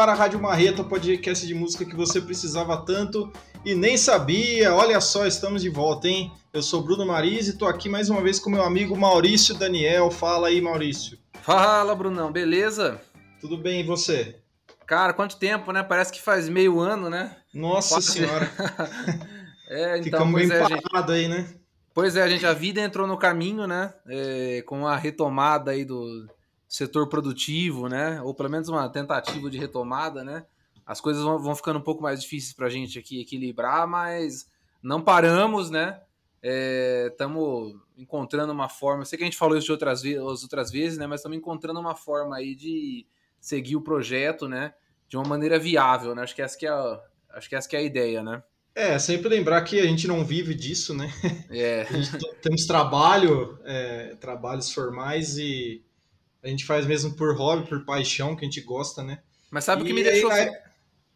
ar a Rádio Marreta, podcast de música que você precisava tanto e nem sabia. Olha só, estamos de volta, hein? Eu sou Bruno Mariz e tô aqui mais uma vez com meu amigo Maurício Daniel. Fala aí, Maurício. Fala, Brunão, beleza? Tudo bem, e você? Cara, quanto tempo, né? Parece que faz meio ano, né? Nossa senhora. É, então, Ficamos bem é, gente. aí, né? Pois é, gente, a vida entrou no caminho, né? É, com a retomada aí do setor produtivo, né? Ou pelo menos uma tentativa de retomada, né? As coisas vão, vão ficando um pouco mais difíceis pra gente aqui equilibrar, mas não paramos, né? Estamos encontrando uma forma. Eu sei que a gente falou isso de outras, ve as outras vezes, né? Mas estamos encontrando uma forma aí de seguir o projeto, né? De uma maneira viável, né? Acho que essa que é a, acho que essa que é a ideia, né? É, sempre lembrar que a gente não vive disso, né? É. A temos trabalho, é, trabalhos formais e a gente faz mesmo por hobby, por paixão, que a gente gosta, né? Mas sabe o que me deixou. aí-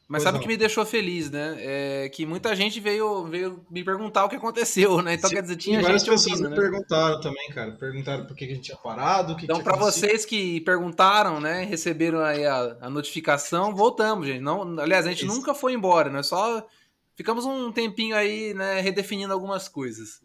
Mas Pois sabe o que me deixou feliz, né? É que muita gente veio, veio me perguntar o que aconteceu, né? Então, Sim, quer dizer, tinha várias gente pessoas ouvindo, me né? perguntaram também, cara. Perguntaram por que a gente tinha parado, o que Então, para vocês que perguntaram, né, receberam aí a, a notificação, voltamos, gente. Não, aliás, a gente Isso. nunca foi embora, né? Só ficamos um tempinho aí, né, redefinindo algumas coisas.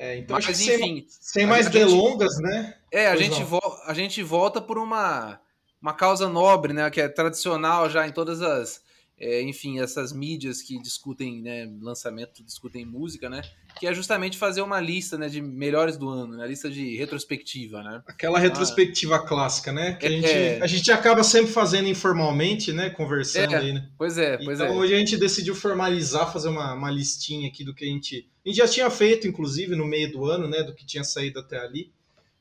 É, então Mas, acho que sem, enfim, sem a mais gente- delongas, né? é, a Pois gente, a gente volta por uma, uma causa nobre, né, que é tradicional já em todas as, é, enfim, essas mídias que discutem, né, lançamento, discutem música, né, que é justamente fazer uma lista, né, de melhores do ano, né, lista de retrospectiva, né. Aquela retrospectiva clássica, né? Que a, É. gente, a gente acaba sempre fazendo informalmente, né? Conversando É, aí, né? Pois é, pois então é. hoje a gente decidiu formalizar, fazer uma, uma listinha aqui do que a gente. A gente já tinha feito, inclusive, no meio do ano, né? Do que tinha saído até ali.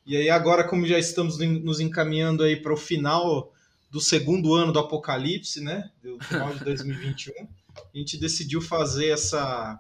E aí, agora, como já estamos nos encaminhando aí para o final do segundo ano do Apocalipse, né? Do final de 2021, a gente decidiu fazer essa,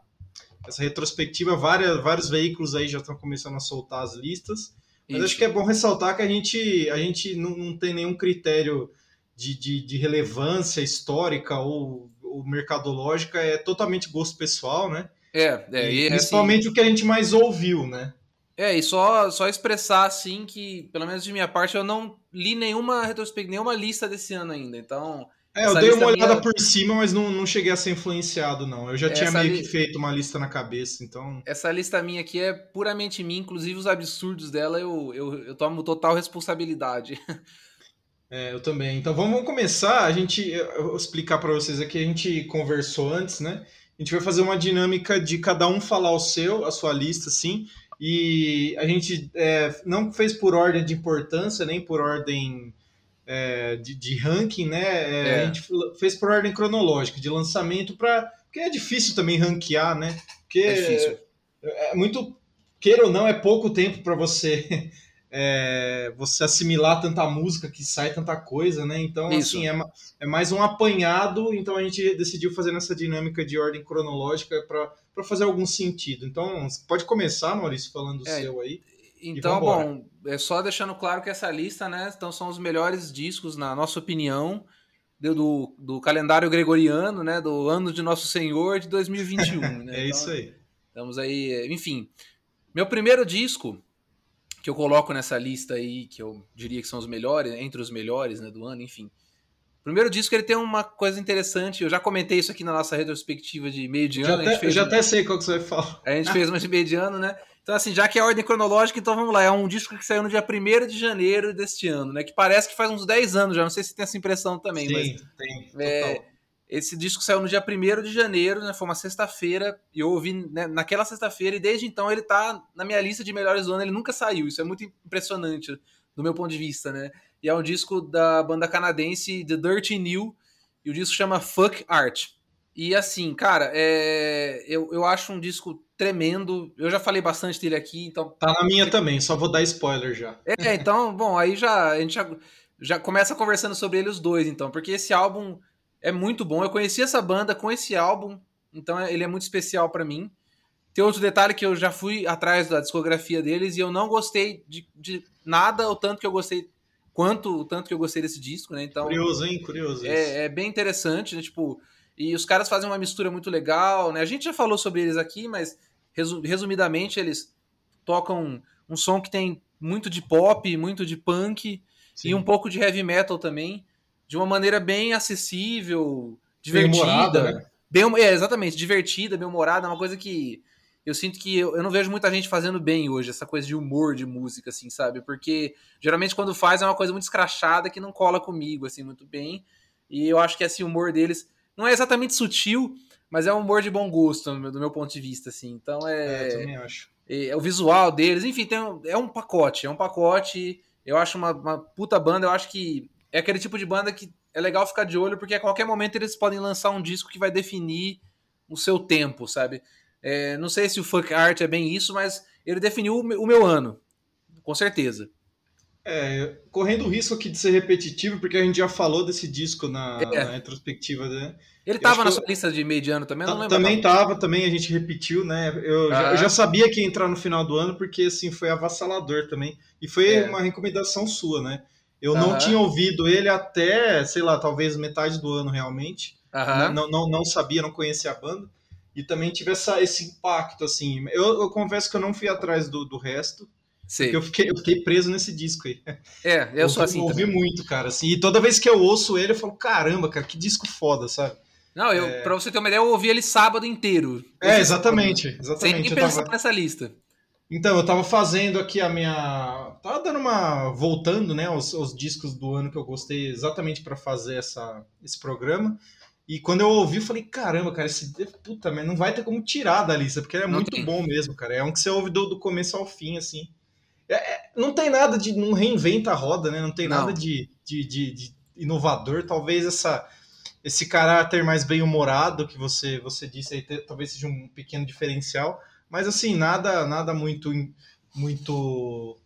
essa retrospectiva. Várias, vários veículos aí já estão começando a soltar as listas. Mas Isso. acho que é bom ressaltar que a gente, a gente não, não tem nenhum critério de, de, de relevância histórica ou, ou mercadológica, é totalmente gosto pessoal, né? É, é, E e, assim, principalmente o que a gente mais ouviu, né? É, e só, só expressar assim que, pelo menos de minha parte, eu não li nenhuma retrospectiva, nenhuma lista desse ano ainda. Então, É, eu dei uma olhada minha- por cima, mas não, não cheguei a ser influenciado, não. Eu já tinha Essa meio li- que feito uma lista na cabeça, então. essa lista minha aqui é puramente minha, inclusive os absurdos dela eu, eu, eu tomo total responsabilidade. É, eu também. Então vamos começar. A gente eu vou explicar para vocês aqui. A gente conversou antes, né? A gente vai fazer uma dinâmica de cada um falar o seu, a sua lista, assim. E a gente é, não fez por ordem de importância, nem por ordem é, de, de ranking, né? É, É. A gente fez por ordem cronológica, de lançamento, para. Porque é difícil também ranquear, né? Porque É difícil. é muito. Queira ou não, é pouco tempo para você é, você assimilar tanta música que sai tanta coisa, né? Então, Isso. assim, é, é mais um apanhado. Então, a gente decidiu fazer nessa dinâmica de ordem cronológica para fazer algum sentido. Então, pode começar, Maurício, falando o É, seu aí. Então, bom, é só deixando claro que essa lista, né, então são os melhores discos, na nossa opinião, do, do, do calendário gregoriano, né, do ano de Nosso Senhor de 2021. né? É Então, isso aí. Estamos aí, enfim. Meu primeiro disco que eu coloco nessa lista aí, que eu diria que são os melhores, entre os melhores, né, do ano, enfim. Primeiro disco ele tem uma coisa interessante, eu já comentei isso aqui na nossa retrospectiva de meio de Já ano, gente até, já um- até sei qual que você vai falar. a gente fez uma de meio de ano, né? Então, assim, já que é a ordem cronológica, então vamos lá. É um disco que saiu no dia 1 de janeiro deste ano, né? Que parece que faz uns 10 anos já. Não sei se tem essa impressão também, mas Sim, tem. Total. é, esse disco saiu no dia 1 de janeiro, né? Foi uma sexta-feira. E eu ouvi né, naquela sexta-feira, e desde então ele tá na minha lista de melhores do ano. Ele nunca saiu. Isso é muito impressionante do meu ponto de vista, né? E é um disco da banda canadense The Dirty New. E o disco chama Fuck Art. E assim, cara, é, eu, eu acho um disco tremendo. Eu já falei bastante dele aqui, então Tá na minha também, só vou dar spoiler já. é, então, bom, aí já a gente já, já começa conversando sobre ele os dois, então, porque esse álbum é muito bom. Eu conheci essa banda com esse álbum, então ele é muito especial pra mim. Tem outro detalhe que eu já fui atrás da discografia deles e eu não gostei de, de nada o tanto que eu gostei, quanto o tanto que eu gostei desse disco, né? Então, Curioso, hein? Curioso. é, é bem interessante, né? Tipo, e os caras fazem uma mistura muito legal, né? A gente já falou sobre eles aqui, mas resu- resumidamente eles tocam um som que tem muito de pop, muito de punk Sim. e um pouco de heavy metal também. de uma maneira bem acessível, divertida. Bem humorada, né? bem, é, exatamente, divertida, bem humorada, uma coisa que eu sinto que eu, eu, não vejo muita gente fazendo bem hoje, essa coisa de humor de música, assim, sabe? Porque geralmente quando faz é uma coisa muito escrachada que não cola comigo, assim, muito bem. E eu acho que esse humor deles não é exatamente sutil, mas é um humor de bom gosto, do meu ponto de vista, assim. Então é. É, eu também acho. É, é o visual deles, enfim, tem é um pacote, é um pacote. Eu acho uma, uma puta banda, eu acho que é aquele tipo de banda que é legal ficar de olho, porque a qualquer momento eles podem lançar um disco que vai definir o seu tempo, sabe? É, não sei se o Fuck Art é bem isso, mas ele definiu o meu ano, com certeza. É, correndo o risco aqui de ser repetitivo, porque a gente já falou desse disco na, é. na retrospectiva, né? Ele estava na sua eu... lista de mediano também? não também estava, também a gente repetiu, né? Eu, ah. já, eu, já, sabia que ia entrar no final do ano, porque assim, foi avassalador também. E foi é. uma recomendação sua, né? Eu ah. não tinha ouvido ele até, sei lá, talvez metade do ano realmente. Ah. Não, não, não sabia, não conhecia a banda e também tive essa, esse impacto, assim. Eu, eu confesso que eu não fui atrás do, do resto, porque eu fiquei, eu fiquei preso nesse disco aí. É, eu, eu sou assim. Eu ouvi muito, cara, assim, e toda vez que eu ouço ele, eu falo, caramba, cara, que disco foda, sabe? Não, eu, é... pra você ter uma ideia, eu ouvi ele sábado inteiro. É, exatamente, exatamente. Sem nem pensar tava... nessa lista. Então, eu tava fazendo aqui a minha. Tava dando uma. voltando, né, os, os discos do ano que eu gostei exatamente para fazer essa, esse programa. E quando eu ouvi, eu falei, caramba, cara, esse puta, mas não vai ter como tirar da lista, porque ele é não muito tem. bom mesmo, cara. É um que você ouve do, do começo ao fim, assim. É, é, não tem nada de. não reinventa a roda, né? Não tem não. nada de, de, de, de, inovador. Talvez essa, esse caráter mais bem-humorado que você, você disse aí, talvez seja um pequeno diferencial. Mas assim, nada, nada muito. muito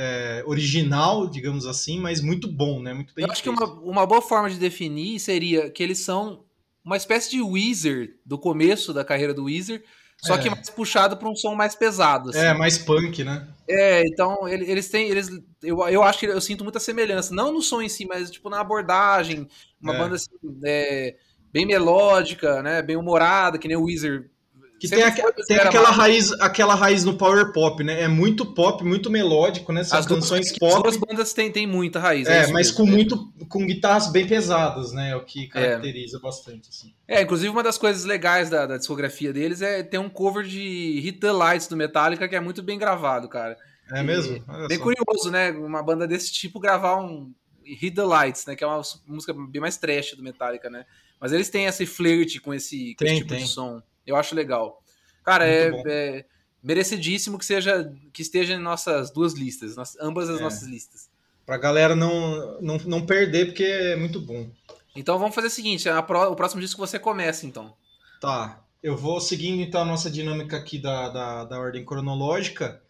é, original, digamos assim, mas muito bom, né? Muito bem Eu acho que uma, uma boa forma de definir seria que eles são uma espécie de Weezer do começo da carreira do Weezer, só é. que mais puxado para um som mais pesado. Assim. É, mais punk, né? É, então eles têm. Eles, eu, eu acho que eu sinto muita semelhança, não no som em si, mas tipo na abordagem. Uma é. banda assim, é, bem melódica, né? Bem humorada, que nem o Weezer que tem, a, tem aquela raiz, aquela raiz no power pop, né? É muito pop, muito melódico, né? São as canções duas, pop. As duas bandas têm, têm muita raiz. É, é mas mesmo, com né? muito com guitarras bem pesadas, né? É o que caracteriza é. bastante. Assim. É, inclusive uma das coisas legais da, da, discografia deles é ter um cover de Hit the Lights do Metallica que é muito bem gravado, cara. É e, mesmo? Olha bem só. curioso, né? Uma banda desse tipo gravar um Hit the Lights, né? Que é uma música bem mais trash do Metallica, né? Mas eles têm esse flirt com esse, com tem, esse tipo tem. de som. Eu acho legal. Cara, é, é, merecidíssimo que seja que esteja em nossas duas listas, nas, ambas as é. nossas listas. Pra galera não, não, não perder, porque é muito bom. Então vamos fazer o seguinte: pro, o próximo disco você começa, então. Tá. Eu vou seguindo então a nossa dinâmica aqui da, da, da ordem cronológica.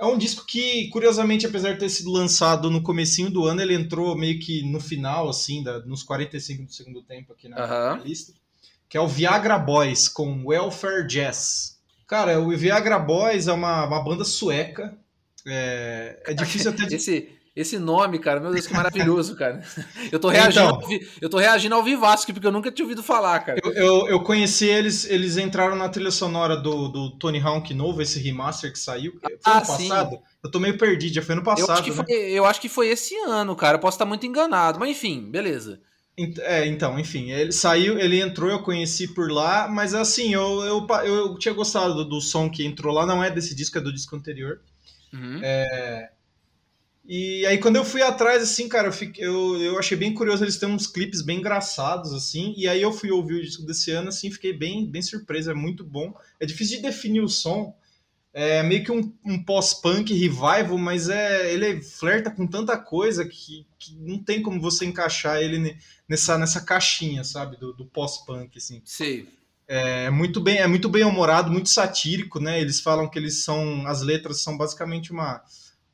É um disco que, curiosamente, apesar de ter sido lançado no comecinho do ano, ele entrou meio que no final, assim, da, nos 45 do segundo tempo aqui na, uh -huh. lista que é o Viagra Boys com Welfare Jazz. Cara, o Viagra Boys é uma, uma banda sueca. É, é difícil até de... esse, esse nome, cara, meu Deus, que maravilhoso, cara. Eu tô reagindo, então, ao, eu tô reagindo ao Vivasco, porque eu nunca tinha ouvido falar, cara. Eu, eu, eu, conheci eles, eles entraram na trilha sonora do, do Tony Hawk novo, esse remaster que saiu. Foi ah, ano passado? Sim. Eu tô meio perdido, já foi ano passado. Eu acho, que né? foi, eu acho que foi esse ano, cara. Eu posso estar muito enganado, mas enfim, beleza. É, então, enfim, ele saiu, ele entrou, eu conheci por lá, mas assim, eu, eu, eu tinha gostado do, do som que entrou lá, não é desse disco, é do disco anterior. Uhum. É, e aí quando eu fui atrás, assim, cara, eu, fiquei, eu, eu achei bem curioso, eles têm uns clipes bem engraçados, assim, e aí eu fui ouvir o disco desse ano, assim, fiquei bem, bem surpreso, é muito bom. É difícil de definir o som, é meio que um, um pós-punk revival, mas é ele flerta com tanta coisa que, que não tem como você encaixar ele nessa, nessa caixinha, sabe, do, do pós-punk, assim. Sim. É muito bem, é muito bem humorado, muito satírico, né? Eles falam que eles são, as letras são basicamente uma,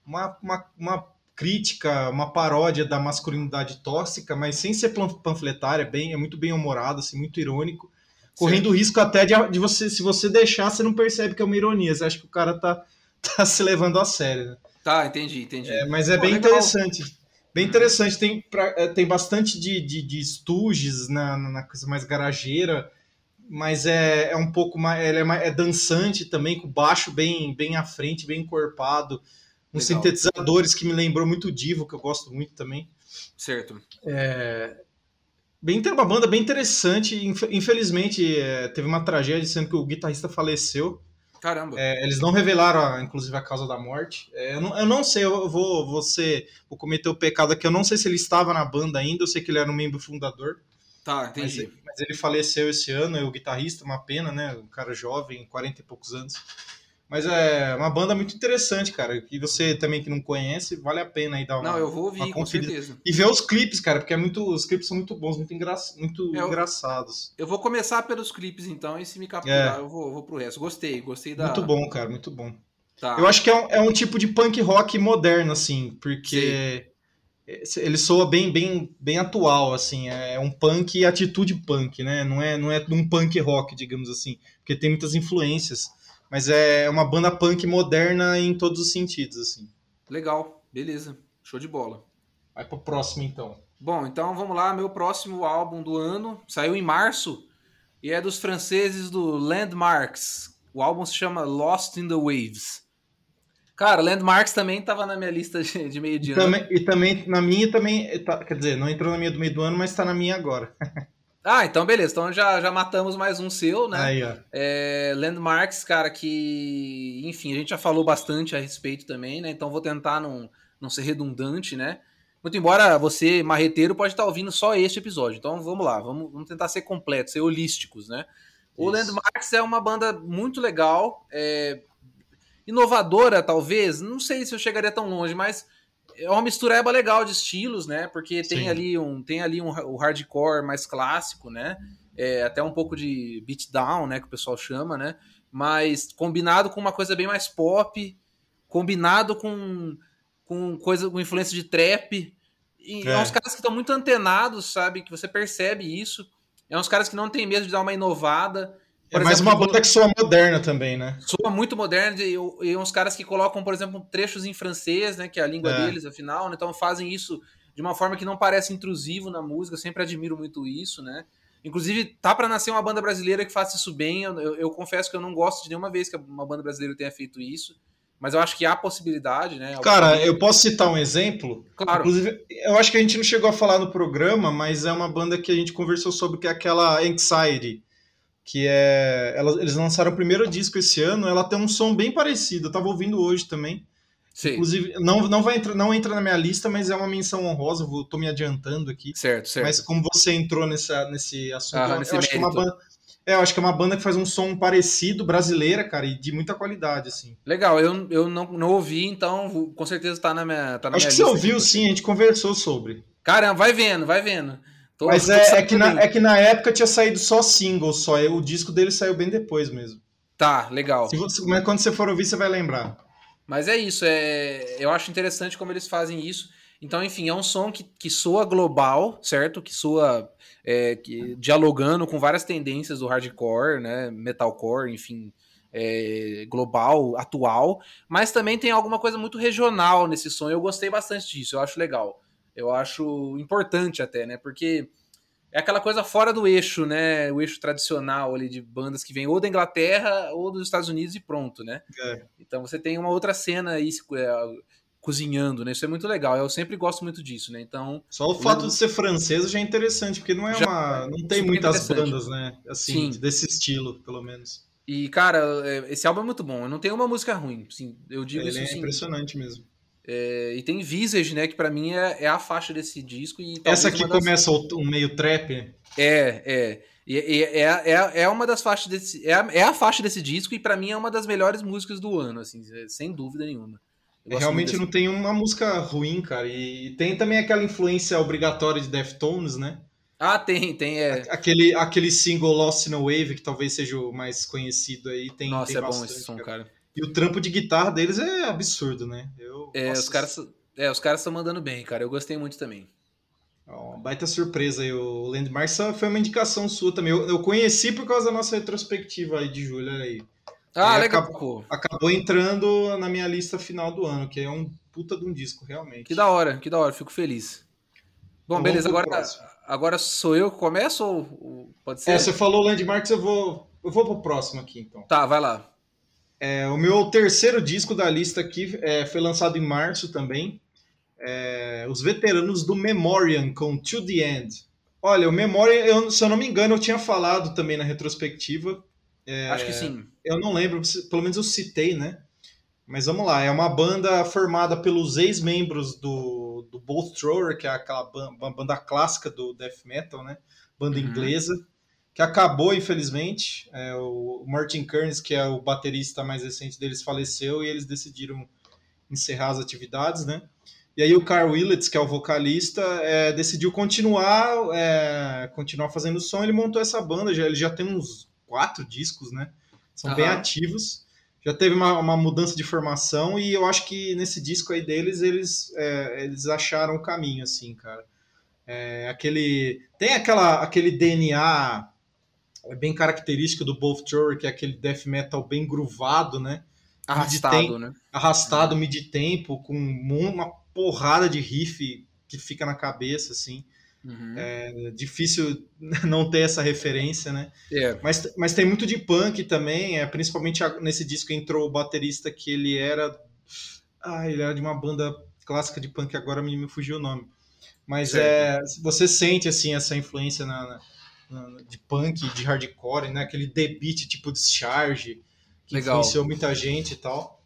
uma, uma, uma crítica, uma paródia da masculinidade tóxica, mas sem ser panfletária, bem, é muito bem humorado, assim, muito irônico correndo o risco até de, de, você, se você deixar, você não percebe que é uma ironia. Você acha que o cara tá, tá se levando a sério. Né? Tá, entendi, entendi. É, mas é Pô, bem legal. interessante. Bem interessante, tem, pra, é, tem bastante de, de, de estuges na, na coisa mais garageira, mas é, é um pouco mais. Ela é, mais, é dançante também, com baixo bem, bem à frente, bem encorpado. Uns legal. sintetizadores que me lembrou muito Divo, que eu gosto muito também. Certo. É, bem, uma banda bem interessante. Infelizmente, é, teve uma tragédia sendo que o guitarrista faleceu. Caramba. É, eles não revelaram, inclusive, a causa da morte. É, eu, não, eu, não, sei, eu vou, ser, vou cometer o pecado aqui. Eu não sei se ele estava na banda ainda, eu sei que ele era um membro fundador. Tá, entendi. Mas, mas ele faleceu esse ano, o guitarrista, uma pena, né? Um cara jovem, 40 e poucos anos. Mas é uma banda muito interessante, cara. Que você também que não conhece, vale a pena aí dar uma. Não, eu vou ouvir, com certeza. E ver os clipes, cara, porque é muito, os clipes são muito bons, muito, engra... muito eu, engraçados. Eu vou começar pelos clipes então, e se me capturar, é. eu, vou, vou pro resto. Gostei, gostei da. Muito bom, cara, muito bom. Tá. Eu acho que é um, é um tipo de punk rock moderno, assim, porque. Sim ele soa bem, bem, bem atual, assim, é um punk e atitude punk, né? Não é, não é um punk rock, digamos assim, porque tem muitas influências, mas é uma banda punk moderna em todos os sentidos, assim. Legal, beleza, show de bola. Vai pro próximo então. Bom, então vamos lá, meu próximo álbum do ano saiu em março e é dos franceses do Landmarks. O álbum se chama Lost in the Waves. Cara, Landmarks também tava na minha lista de, meio de ano. Também, e também, na minha também, tá, quer dizer, não entrou na minha do meio do ano, mas tá na minha agora. ah, então beleza. Então já, já matamos mais um seu, né? Aí, ó. É, Landmarks, cara, que, enfim, a gente já falou bastante a respeito também, né? Então vou tentar não, não ser redundante, né? Muito embora você, marreteiro, pode estar ouvindo só este episódio. Então vamos lá, vamos, vamos tentar ser completos, ser holísticos, né? O Isso. Landmarks é uma banda muito legal, é, inovadora, talvez. Não sei se eu chegaria tão longe, mas é uma mistureba legal de estilos, né? Porque tem Sim. ali um tem ali um, o hardcore mais clássico, né? É, até um pouco de beatdown, né? Que o pessoal chama, né? Mas combinado com uma coisa bem mais pop, combinado com, com coisa com influência de trap. E é, é uns caras que estão muito antenados, sabe? Que você percebe isso. É uns caras que não tem medo de dar uma inovada. Por é mais uma banda que soa moderna também, né? Soa muito moderna e, e, uns caras que colocam, por exemplo, trechos em francês, né? Que é a língua é. deles, afinal, né, então fazem isso de uma forma que não parece intrusivo na música. Eu sempre admiro muito isso, né? Inclusive, tá para nascer uma banda brasileira que faça isso bem. Eu, eu, eu, confesso que eu não gosto de nenhuma vez que uma banda brasileira tenha feito isso. Mas eu acho que há possibilidade, né? Cara, eu posso citar um exemplo? Claro. Inclusive, eu acho que a gente não chegou a falar no programa, mas é uma banda que a gente conversou sobre, que é aquela Anxiety que é. Ela, eles lançaram o primeiro disco esse ano, ela tem um som bem parecido. Eu tava ouvindo hoje também. Sim. Inclusive, não, não, vai entrar, não entra na minha lista, mas é uma menção honrosa, vou, tô me adiantando aqui. Certo, certo. Mas como você entrou nessa, nesse assunto, ah, eu, nesse eu acho que é uma banda. É, eu acho que é uma banda que faz um som parecido, brasileira, cara, e de muita qualidade, assim. Legal, eu, eu não, não ouvi, então com certeza tá na minha, tá na acho minha que você ouviu, aqui. sim, a gente conversou sobre. Caramba, vai vendo, vai vendo. Tô, Mas é, é, que na, é que na época tinha saído só single, só. O disco dele saiu bem depois mesmo. Tá, legal. Se você, mas quando você for ouvir, você vai lembrar. Mas é isso, é, eu acho interessante como eles fazem isso. Então, enfim, é um som que, que soa global, certo? Que soa é, que, dialogando com várias tendências do hardcore, né? Metalcore, enfim, é, global, atual. Mas também tem alguma coisa muito regional nesse som. Eu gostei bastante disso, eu acho legal. Eu acho importante até, né? Porque é aquela coisa fora do eixo, né? O eixo tradicional ali de bandas que vêm ou da Inglaterra ou dos Estados Unidos e pronto, né? É. Então você tem uma outra cena aí é, cozinhando, né? Isso é muito legal. Eu sempre gosto muito disso, né? Então só o fato de ser francês já é interessante, porque não é já, uma, não tem muitas bandas, né? Assim Sim. desse estilo, pelo menos. E cara, é, esse álbum é muito bom. Eu não tenho uma música ruim, assim, eu digo Ele isso. É assim, impressionante mesmo. É, e tem Visage, né? Que para mim é, é, a faixa desse disco. E Essa aqui das... começa um meio trap. É, é. E, e, é, é, é uma das faixas desse. É a, é a faixa desse disco, e para mim é uma das melhores músicas do ano, assim, sem dúvida nenhuma. Realmente não tem uma música ruim, cara. E tem também aquela influência obrigatória de Deftones, né? Ah, tem, tem. É. Aquele, aquele single Lost in a Wave, que talvez seja o mais conhecido aí. Tem, Nossa, tem é bastante, bom esse som, cara. cara. E o trampo de guitarra deles é absurdo, né? Eu, é, os caras é, os caras estão mandando bem, cara. Eu gostei muito também. Uma baita surpresa aí. O Landmark foi uma indicação sua também. Eu, eu, conheci por causa da nossa retrospectiva aí de julho aí. Ah, e legal. Acabou, acabou, entrando na minha lista final do ano, que é um puta de um disco, realmente. Que da hora, que da hora. Fico feliz. Bom, então, beleza. Agora, agora sou eu que começo ou pode ser? É, você falou Landmarks, eu vou, eu vou pro próximo aqui, então. Tá, vai lá. É, o meu terceiro disco da lista aqui é, foi lançado em março também. é, os veteranos do Memoriam com To The End. Olha, o Memoriam, eu, se eu não me engano, eu tinha falado também na retrospectiva. É, Acho que sim. Eu não lembro, pelo menos eu citei, né? Mas vamos lá, é uma banda formada pelos ex-membros do, do Bolt Thrower, que é aquela banda, banda clássica do death metal, né? Banda uhum. inglesa, que acabou, infelizmente. É, o Martin Kearns, que é o baterista mais recente deles, faleceu e eles decidiram encerrar as atividades, né? E aí o Carl Willets, que é o vocalista, é, decidiu continuar, é, continuar fazendo som. Ele montou essa banda, já, ele já tem uns quatro discos, né? São uhum. bem ativos já teve uma, uma, mudança de formação e eu acho que nesse disco aí deles eles, é, eles acharam o caminho, assim, cara. É, aquele tem aquela aquele DNA bem característico do Both Thrower, que é aquele death metal bem groovado, né? Arrastado, né? Arrastado, mid-tempo, com uma porrada de riff que fica na cabeça, assim. Uhum. É difícil não ter essa referência, né? É. Mas, mas tem muito de punk também, é, principalmente nesse disco entrou o baterista que ele era. Ah, ele era de uma banda clássica de punk, agora me, me fugiu o nome. Mas é, você sente assim essa influência na, de punk, de hardcore, né? Aquele debit tipo Discharge, que Legal. influenciou muita gente e tal.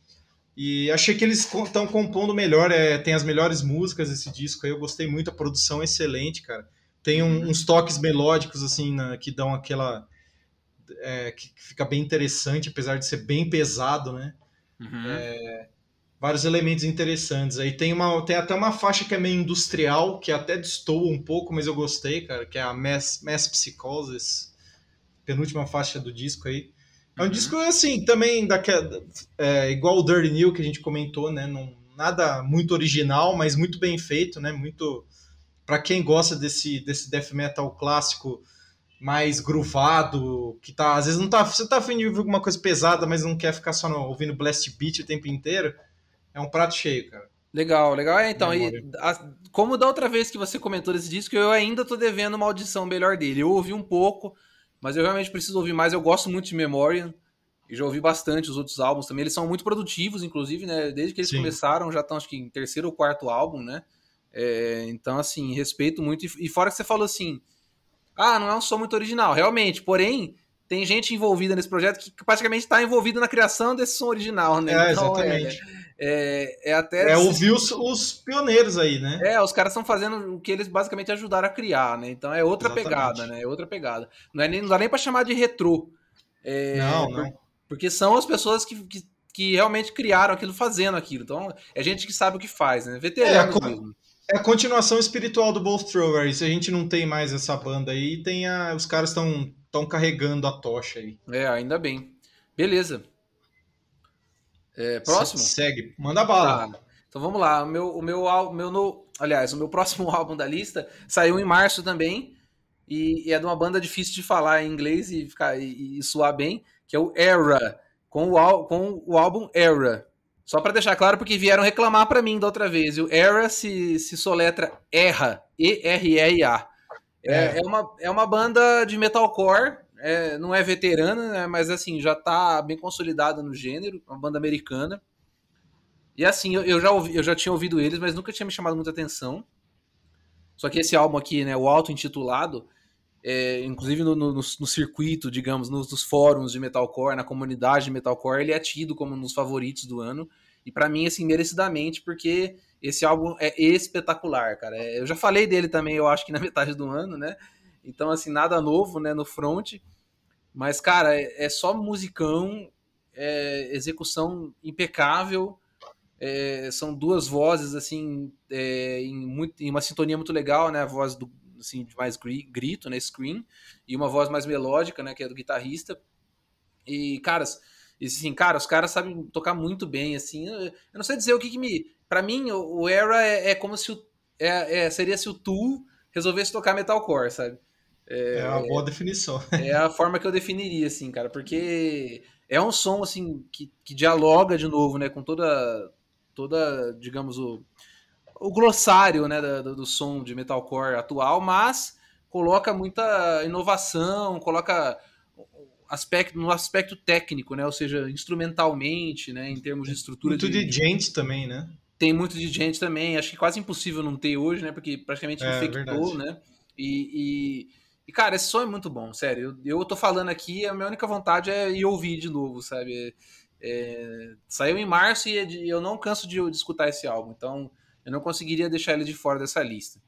E achei que eles estão compondo melhor, é, tem as melhores músicas esse disco aí, eu gostei muito, a produção é excelente, cara. Tem um, uhum. uns toques melódicos, assim, na, que dão aquela. É, que fica bem interessante, apesar de ser bem pesado, né? Uhum. É, vários elementos interessantes. Aí tem, uma, tem até uma faixa que é meio industrial, que até destoa um pouco, mas eu gostei, cara, que é a Mass, Mass Psychosis, penúltima faixa do disco aí. É um uhum. disco, assim, também daquela, é, igual o Dirty New que a gente comentou, né? Não, nada muito original, mas muito bem feito, né? Muito para quem gosta desse, desse death metal clássico mais groovado, que tá, às vezes não tá, você tá afim de ouvir alguma coisa pesada, mas não quer ficar só no, ouvindo blast beat o tempo inteiro, é um prato cheio, cara. Legal, legal. É, então, e, a, como da outra vez que você comentou desse disco, eu ainda tô devendo uma audição melhor dele. Eu ouvi um pouco, mas eu realmente preciso ouvir mais. Eu gosto muito de Memoriam. E já ouvi bastante os outros álbuns também. Eles são muito produtivos, inclusive, né? Desde que eles Sim. começaram, já estão, acho que, em terceiro ou quarto álbum, né? É, então, assim, respeito muito. E, fora que você falou assim: ah, não é um som muito original. Realmente, porém, tem gente envolvida nesse projeto que praticamente está envolvida na criação desse som original, né? É, então, exatamente. É, é, é até. É ouvir os, os, pioneiros aí, né? É, os caras estão fazendo o que eles basicamente ajudaram a criar, né? Então é outra exatamente. pegada, né? É outra pegada. Não, é nem, não dá nem para chamar de retrô. É, não, não. Porque são as pessoas que, que, que, realmente criaram aquilo, fazendo aquilo. Então é gente que sabe o que faz, né? Veteranos é, mesmo. É a continuação espiritual do Both Throwers. A gente não tem mais essa banda aí, tem a, os caras estão estão carregando a tocha aí. É, ainda bem. Beleza. É, próximo? Segue, manda bala. Tá. Então vamos lá. O meu, o meu, meu no, aliás, o meu próximo álbum da lista saiu em março também. E, e é de uma banda difícil de falar em inglês e, ficar, e, e soar bem, que é o Era, com o, com o álbum Era. Só para deixar claro, porque vieram reclamar para mim da outra vez. O Era se, se soletra Erra, E-R-E-I-A. É, é. é, uma, é uma banda de metalcore é, não é veterana, né, mas assim, já tá bem consolidada no gênero, uma banda americana. E assim, eu, eu, já ouvi, eu já tinha ouvido eles, mas nunca tinha me chamado muita atenção. Só que esse álbum aqui, né, o auto-intitulado, é, inclusive no, no, no, circuito, digamos, nos, nos, fóruns de metalcore, na comunidade de metalcore, ele é tido como um dos favoritos do ano. E para mim, assim, merecidamente, porque esse álbum é espetacular, cara. É, eu já falei dele também, eu acho que na metade do ano, né? Então, assim, nada novo, né, no front. Mas, cara, é, é só musicão, é execução impecável. É, são duas vozes, assim, é, em, muito, em uma sintonia muito legal, né? A voz do, assim, mais grito, né? Scream. E uma voz mais melódica, né? Que é do guitarrista. E, caras, assim, cara, os caras sabem tocar muito bem, assim. Eu, eu não sei dizer o que, que me... Para mim, o, Era é, é, como se o... Seria se o Tool resolvesse tocar metalcore, sabe? É, é uma boa definição. É a forma que eu definiria, assim, cara, porque é um som, assim, que, que dialoga de novo, né, com toda, toda digamos, o, o glossário, né, do, do som de metalcore atual, mas coloca muita inovação, coloca aspecto no aspecto técnico, né, ou seja, instrumentalmente, né, em termos de estrutura. Muito de, de gente também, né? tem muito de gente também. Acho que quase impossível não ter hoje, né? Porque praticamente É, infectou, verdade. né? E, e, e, cara, esse som é muito bom, sério. Eu, eu tô falando aqui, a minha única vontade é ir ouvir de novo, sabe? É, saiu em março e é eu não canso de, de escutar esse álbum, então eu não conseguiria deixar ele de fora dessa lista.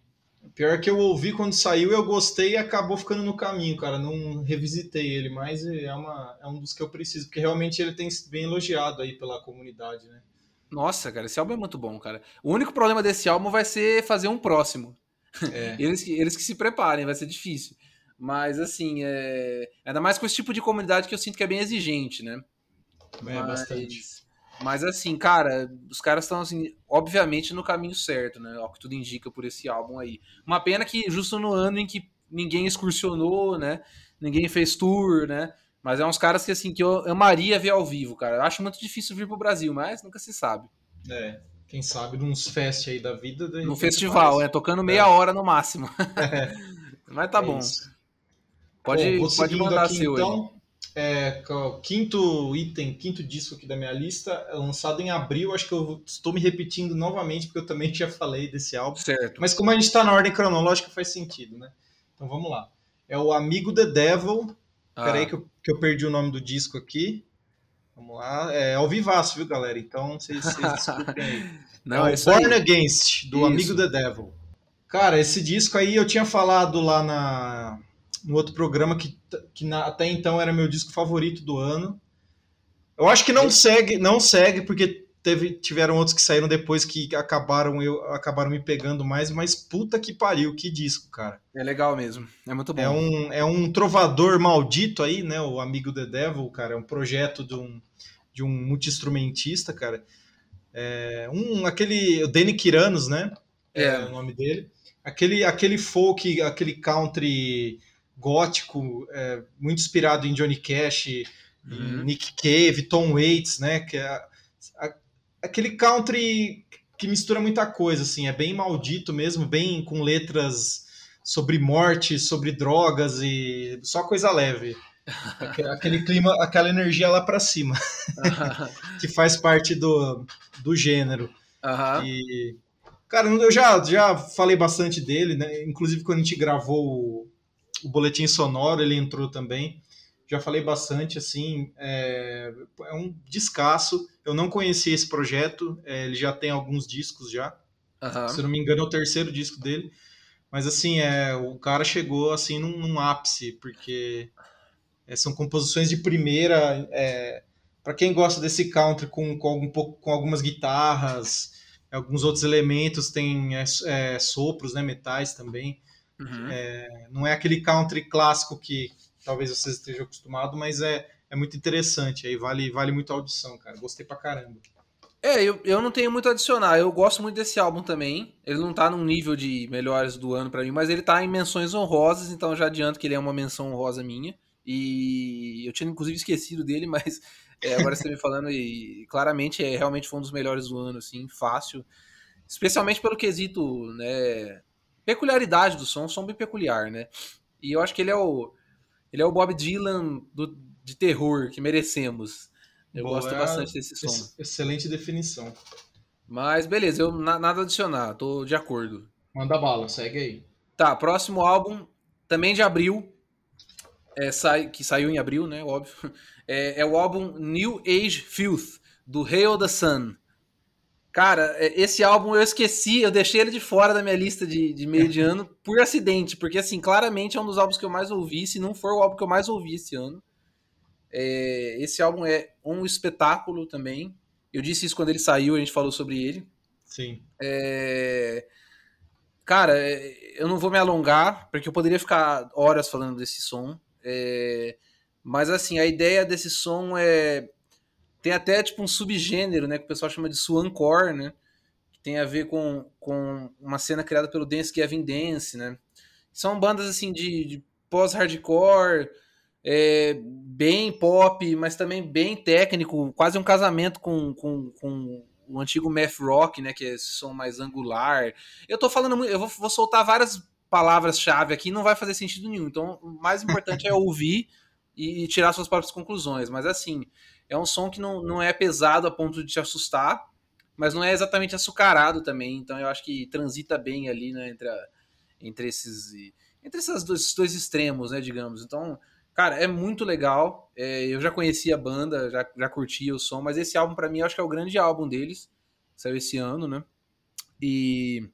Pior que eu ouvi quando saiu, eu gostei e acabou ficando no caminho, cara. Não revisitei ele, mas é, uma, é um dos que eu preciso, porque realmente ele tem sido bem elogiado aí pela comunidade, né? Nossa, cara, esse álbum é muito bom, cara. O único problema desse álbum vai ser fazer um próximo. É. Eles, eles que se preparem, vai ser difícil. Mas, assim, é... ainda mais com esse tipo de comunidade que eu sinto que é bem exigente, né? É, mas, bastante. Mas, assim, cara, os caras estão, assim, obviamente no caminho certo, né? Ao que tudo indica por esse álbum aí. Uma pena que justo no ano em que ninguém excursionou, né? Ninguém fez tour, né? Mas é uns caras que, assim, que eu amaria ver ao vivo, cara. Eu acho muito difícil vir pro Brasil, mas nunca se sabe. É, quem sabe nos fest aí da vida. No festival, é, tocando meia hora no máximo. mas tá É bom. isso. Pode, Bom, vou pode mandar aqui, seu então. É, quinto item, quinto disco aqui da minha lista, é lançado em abril. Acho que eu estou me repetindo novamente, porque eu também já falei desse álbum. Certo. Mas como a gente está na ordem cronológica, faz sentido, né? Então vamos lá. É o Amigo The Devil. Ah, Peraí que eu, que eu perdi o nome do disco aqui. Vamos lá. É ao vivaço, viu, galera? Então vocês vocês desculpem aí. Não, é é o isso aí. Born Against, do Isso. Amigo The Devil. Cara, esse disco aí eu tinha falado lá na, no outro programa que, que na- até então era meu disco favorito do ano. Eu acho que não segue, não segue porque teve, tiveram outros que saíram depois que acabaram eu acabaram me pegando mais, mas puta que pariu, que disco, cara. É legal mesmo. É muito bom. É um, é um trovador maldito aí, né? O Amigo The Devil, cara. É um projeto de um, de um multi-instrumentista, cara. É um, aquele. O Danny Kiranos, né? É. o nome dele. Aquele, aquele folk, aquele country gótico, é, muito inspirado em Johnny Cash, em Uhum. Nick Cave, Tom Waits, né? Que é a- aquele country que mistura muita coisa, assim, é bem maldito mesmo, bem com letras sobre morte, sobre drogas e só coisa leve. Aque- Aquele clima, aquela energia lá pra cima, que faz parte do, do gênero. Aham. E, cara, eu já, já falei bastante dele, né? Inclusive quando a gente gravou o, boletim sonoro, ele entrou também. Já falei bastante, assim, é, é um descasso. Eu não conhecia esse projeto, é, ele já tem alguns discos já. Aham. Se não me engano, é o terceiro disco dele. Mas assim, é, o cara chegou assim num, num ápice, porque é, são composições de primeira. É, para quem gosta desse country com, com, algum, com algumas guitarras, alguns outros elementos, tem é, é, sopros, né, metais também. Uhum. Não é aquele country clássico que talvez vocês estejam acostumados, mas é, é muito interessante. Aí vale, vale muito a audição, cara. Gostei pra caramba. É, eu, eu não tenho muito a adicionar. Eu gosto muito desse álbum também. Ele não tá num nível de melhores do ano pra mim, mas ele tá em menções honrosas, então já adianto que ele é uma menção honrosa minha. E eu tinha inclusive esquecido dele, mas é, agora você me falando e claramente é realmente foi um dos melhores do ano, assim, fácil. Especialmente pelo quesito, né, peculiaridade do som, um som bem peculiar, né? E eu acho que ele é o ele é o Bob Dylan do, de terror que merecemos. Eu Boa, gosto bastante desse som. Ex- Excelente definição. Mas beleza, eu na- nada a adicionar, tô de acordo. Manda bala, segue aí. Tá, próximo álbum, também de abril, é, sai, que saiu em abril, né, óbvio. É, é o álbum New Age Filth, do Hail the Sun. Cara, é, esse álbum eu esqueci, eu deixei ele de fora da minha lista de, de meio de ano por acidente, porque assim, claramente é um dos álbuns que eu mais ouvi, se não for o álbum que eu mais ouvi esse ano. É, esse álbum é um espetáculo também. Eu disse isso quando ele saiu, a gente falou sobre ele. Sim. É, Cara, é, eu não vou me alongar, porque eu poderia ficar horas falando desse som. É, Mas assim, a ideia desse som é. Tem até tipo um subgênero, né? Que o pessoal chama de swancore, né? Que tem a ver com, com uma cena criada pelo Dance Gavin Dance, né? São bandas assim de, de pós-hardcore, é, bem pop, mas também bem técnico, quase um casamento com, com, com o antigo math rock, né, que é esse som mais angular. Eu tô falando eu vou, vou soltar várias palavras-chave aqui, não vai fazer sentido nenhum. Então, o mais importante é ouvir e tirar suas próprias conclusões. Mas assim, é um som que não, não é pesado a ponto de te assustar. mas não é exatamente açucarado também, então eu acho que transita bem ali, né, entre, a, entre esses entre esses dois, dois extremos, né, digamos. Então, cara, é muito legal. É, eu já conhecia a banda, já, já curtia o som, mas esse álbum para mim eu acho que é o grande álbum deles, saiu esse ano, né? E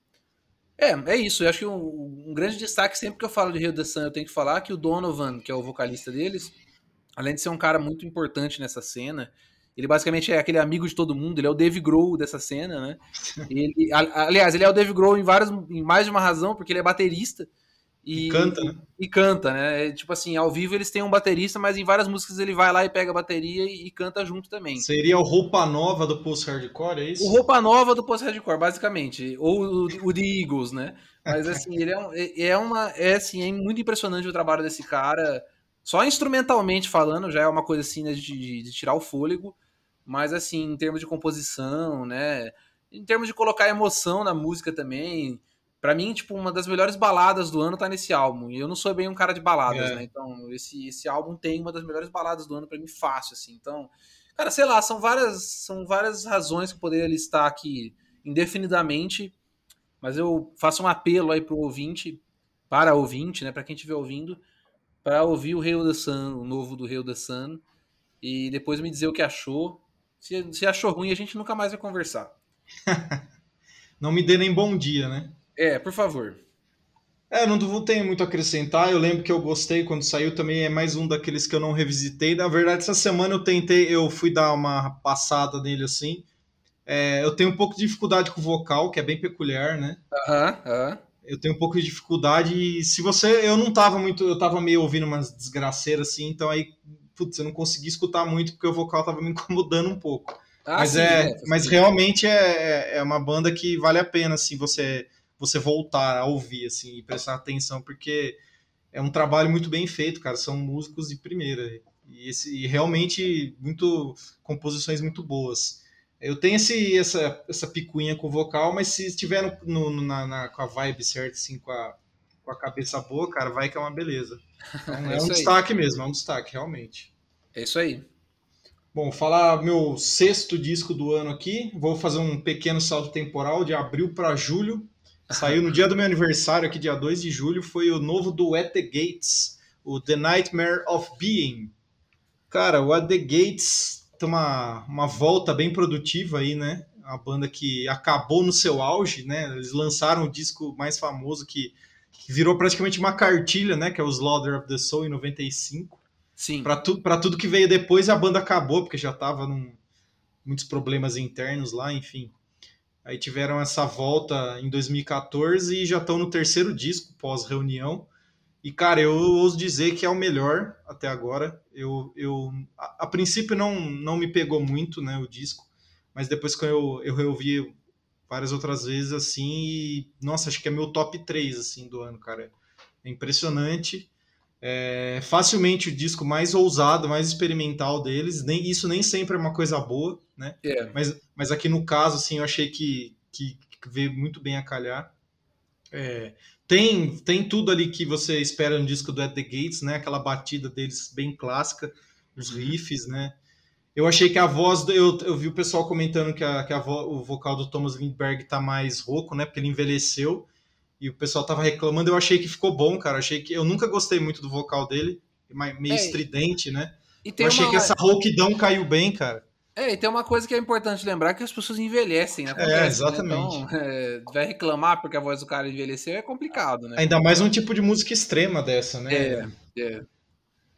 é, é isso. Eu acho que um, um, grande destaque sempre que eu falo de Rio de Sun, eu tenho que falar que o Donovan, que é o vocalista deles, além de ser um cara muito importante nessa cena, ele basicamente é aquele amigo de todo mundo, ele é o Dave Grohl dessa cena, né? Ele, aliás, ele é o Dave Grohl em, várias, em mais de uma razão, porque ele é baterista. E, e canta, né? E, e canta, né? É, tipo assim, ao vivo eles têm um baterista, mas em várias músicas ele vai lá e pega a bateria e, e canta junto também. Seria o roupa nova do post-hardcore, é isso? O roupa nova do post-hardcore, basicamente. Ou o, o The Eagles, né? Mas assim, ele é, um, é, é uma. É assim, é muito impressionante o trabalho desse cara. Só instrumentalmente falando, já é uma coisa assim, né, de, de tirar o fôlego. Mas assim, em termos de composição, né? Em termos de colocar emoção na música também. Para mim, tipo, uma das melhores baladas do ano tá nesse álbum. E eu não sou bem um cara de baladas, é. né? Então, esse, esse álbum tem uma das melhores baladas do ano para mim fácil, assim. Então, cara, sei lá, são várias, são várias razões que eu poderia listar aqui indefinidamente, mas eu faço um apelo aí pro ouvinte, para ouvinte, né, para quem estiver ouvindo, para ouvir o Hail the Sun, o novo do Hail the Sun, e depois me dizer o que achou. Se, se achou ruim, a gente nunca mais vai conversar. não me dê nem bom dia, né? É, por favor. É, não tenho muito a acrescentar. Eu lembro que eu gostei quando saiu também. É mais um daqueles que eu não revisitei. Na verdade, essa semana eu tentei, eu fui dar uma passada nele assim. É, eu tenho um pouco de dificuldade com o vocal, que é bem peculiar, né? Aham, uh aham. -huh, uh -huh. Eu tenho um pouco de dificuldade. E se você. Eu não tava muito. Eu tava meio ouvindo umas desgraceiras assim, então aí putz, eu não consegui escutar muito porque o vocal tava me incomodando um pouco. Ah, mas sim, é, é, mas realmente é, é uma banda que vale a pena assim você você voltar a ouvir assim e prestar atenção porque é um trabalho muito bem feito, cara. São músicos de primeira e, esse, e realmente muito composições muito boas. Eu tenho esse, essa, essa picuinha com o vocal, mas se estiver no, no, na, na, com a vibe certa, assim, com a, com a cabeça boa, cara, vai que é uma beleza. Então, é, é um destaque mesmo, é um destaque, realmente. É isso aí. Bom, falar meu sexto disco do ano aqui. Vou fazer um pequeno salto temporal de abril para julho. Saiu no dia do meu aniversário, aqui, dia 2 de julho. Foi o novo do At the Gates, o The Nightmare of Being. Cara, o At the Gates tem uma, uma volta bem produtiva aí, né? A banda que acabou no seu auge, né? Eles lançaram o disco mais famoso que, que virou praticamente uma cartilha, né? Que é o Slaughter of the Soul em 95. Sim. Para tu, pra tudo que veio depois, a banda acabou, porque já tava num muitos problemas internos lá, enfim. Aí tiveram essa volta em 2014 e já estão no terceiro disco pós-reunião. E, cara, eu ouso dizer que é o melhor até agora. Eu, eu a, a, princípio não, não me pegou muito, né, o disco, mas depois que eu, eu reouvi várias outras vezes, assim, e, nossa, acho que é meu top 3, assim, do ano, cara. É impressionante. É facilmente o disco mais ousado, mais experimental deles. Nem, isso nem sempre é uma coisa boa, né? É. Mas, mas aqui no caso, assim, eu achei que, que, que veio muito bem a calhar. É, tem, tem tudo ali que você espera no disco do At The Gates, né? Aquela batida deles bem clássica, os uhum. riffs, né? Eu achei que a voz, eu, eu vi o pessoal comentando que, a, que a vo, o vocal do Thomas Lindbergh tá mais rouco, né? Porque ele envelheceu e o pessoal tava reclamando, eu achei que ficou bom, cara. Achei que eu nunca gostei muito do vocal dele, meio é, estridente, né? eu achei uma... que essa rouquidão caiu bem, cara. É, e tem uma coisa que é importante lembrar que as pessoas envelhecem, né? Acontece, é, exatamente. Né? Então, é, vai reclamar porque a voz do cara envelheceu é complicado, né? Ainda mais um tipo de música extrema dessa, né? É, é.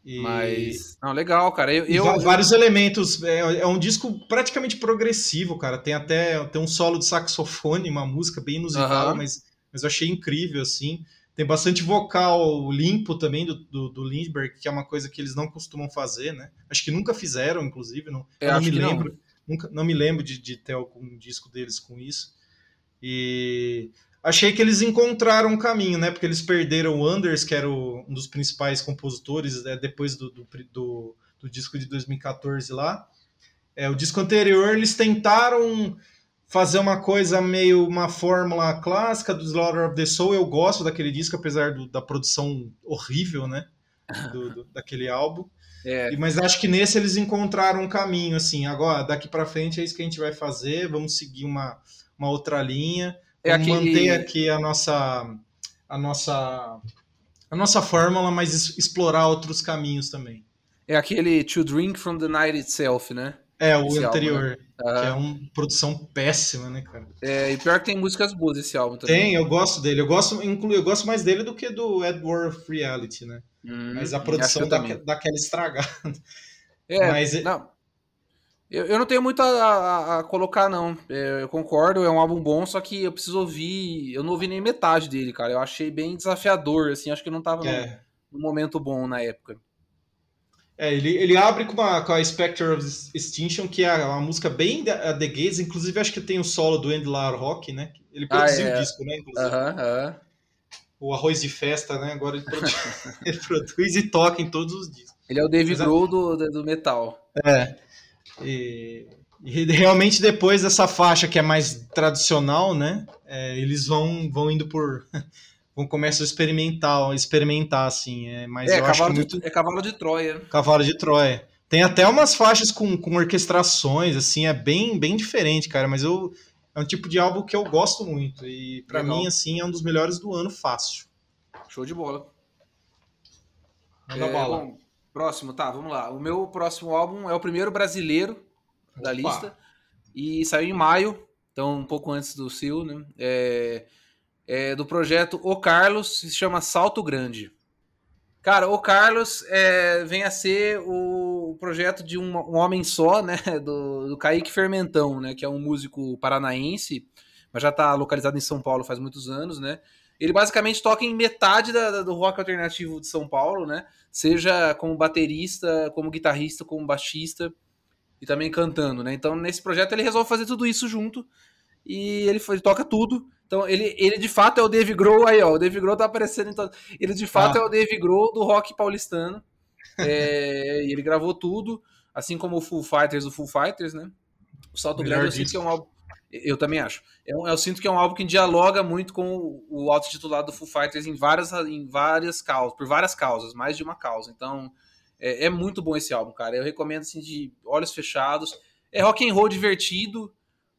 E... Mas. Não, legal, cara. Eu, eu... Vários elementos. É, é, um disco praticamente progressivo, cara. Tem até tem um solo de saxofone, uma música bem inusitada, uh -huh. mas mas eu achei incrível, assim. Tem bastante vocal limpo também do, do, do, Lindbergh, que é uma coisa que eles não costumam fazer, né? Acho que nunca fizeram, inclusive. Não, eu não me lembro. Não. Nunca, não me lembro de, de ter algum disco deles com isso. E achei que eles encontraram um caminho, né? Porque eles perderam o Anders, que era o, um dos principais compositores, né? depois do, do, do, do disco de 2014 lá. É, o disco anterior eles tentaram fazer uma coisa meio uma fórmula clássica do Slaughter of the Soul. Eu gosto daquele disco, apesar do, da produção horrível, né? do, do daquele álbum. É. Mas acho que nesse eles encontraram um caminho, assim, agora, daqui para frente é isso que a gente vai fazer, vamos seguir uma, uma outra linha, é vamos aquele... manter aqui a nossa, a nossa a nossa fórmula, mas explorar outros caminhos também. É aquele To Drink from the Night Itself, né? É, o esse anterior. Álbum, né? Que é uma produção péssima, né, cara? É, e pior que tem músicas boas esse álbum também. Tem, eu gosto dele. Eu gosto, inclu, eu gosto mais dele do que do Edward Reality, né? Hum, Mas a produção dá, dá aquela estragada. É, Mas, não. Eu, eu não tenho muito a, a, a colocar, não. É, eu concordo, é um álbum bom, só que eu preciso ouvir. Eu não ouvi nem metade dele, cara. Eu achei bem desafiador, assim. Acho que eu não tava é. num momento bom na época. É, ele, ele abre com, uma, com a Spectre of Extinction, que é uma música bem The, The Gaze, inclusive acho que tem o solo do Andy Rock, né? Ele produziu ah, é. o disco, né? Inclusive. Uh -huh, uh -huh. O Arroz de Festa, né? Agora ele produz, ele produz, e toca em todos os discos. Ele é o Dave Grohl do, do metal. É. E, e, realmente depois dessa faixa que é mais tradicional, né? É, eles vão, vão indo por vão começar a experimentar, experimentar assim, é, mas é, eu acho que muito... é cavalo de Troia. Cavalo de Troia. Tem até umas faixas com, com orquestrações, assim, é bem bem diferente, cara, mas eu é um tipo de álbum que eu gosto muito e para mim assim é um dos melhores do ano fácil. Show de bola. Manda é, bola. Bom, próximo, tá, vamos lá. O meu próximo álbum é o primeiro brasileiro da Opa. lista e saiu em maio, então um pouco antes do seu, né? É, é, do projeto O Carlos, se chama Salto Grande. Cara, o Carlos é, vem a ser o projeto de um, um homem só, né? Do, do Kaique Fermentão, né? Que é um músico paranaense, mas já está localizado em São Paulo faz muitos anos, né? Ele basicamente toca em metade da, da, do rock alternativo de São Paulo, né? Seja como baterista, como guitarrista, como baixista e também cantando, né? Então, nesse projeto ele resolve fazer tudo isso junto e ele, ele toca tudo. Então, ele, ele de fato é o Dave Grohl, aí ó, o Dave Grohl tá aparecendo em todo... Ele de fato ah. é o Dave Grohl do rock paulistano. É, e ele gravou tudo, assim como o Full Fighters, o Full Fighters, né? O Salto Melhor Grande eu sinto que é um álbum. Eu também acho. Eu, eu, sinto que é um álbum que dialoga muito com o, auto-titulado do Full Fighters em várias, em várias causas, por várias causas, mais de uma causa. Então, é, é muito bom esse álbum, cara. Eu recomendo assim de olhos fechados. É rock and roll divertido,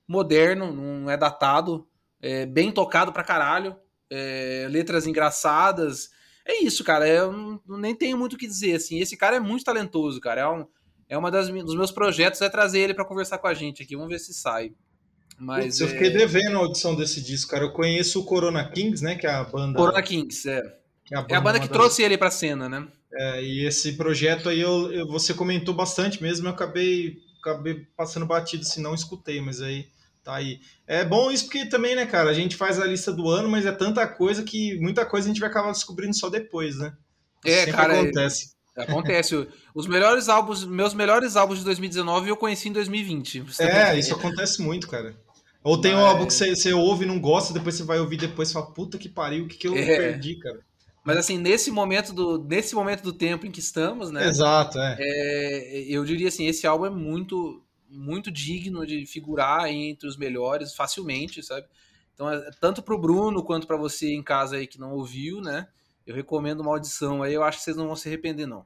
moderno, não é datado é, bem tocado pra caralho, é, letras engraçadas. É isso, cara. Eu nem tenho muito o que dizer. Assim, esse cara é muito talentoso, cara. É, um, é uma das dos meus projetos é trazer ele para conversar com a gente aqui. Vamos ver se sai. Mas Putz, eu fiquei é devendo a audição desse disco, cara. Eu conheço o Corona Kings, né? Que é a banda. Corona Kings, é. é a banda, é a banda que trouxe ele pra cena, né? É, e esse projeto aí eu, eu, você comentou bastante mesmo, eu acabei, acabei passando batido, se não escutei, mas aí Tá aí. É bom isso porque também, né, cara, a gente faz a lista do ano, mas é tanta coisa que muita coisa a gente vai acabar descobrindo só depois, né? É, Sempre cara. Acontece. É, acontece. Os melhores álbuns, meus melhores álbuns de 2019 eu conheci em 2020. É, isso acontece muito, cara. Ou tem mas... um álbum que você, você ouve e não gosta, depois você vai ouvir depois e fala, puta que pariu, o que, que eu é. perdi, cara? Mas assim, nesse momento do, nesse momento do tempo em que estamos, né? Exato, é. é. Eu diria assim, esse álbum é muito muito digno de figurar entre os melhores facilmente, sabe? Então, é, tanto para o Bruno quanto para você em casa aí que não ouviu, né? Eu recomendo uma audição aí, eu acho que vocês não vão se arrepender, não.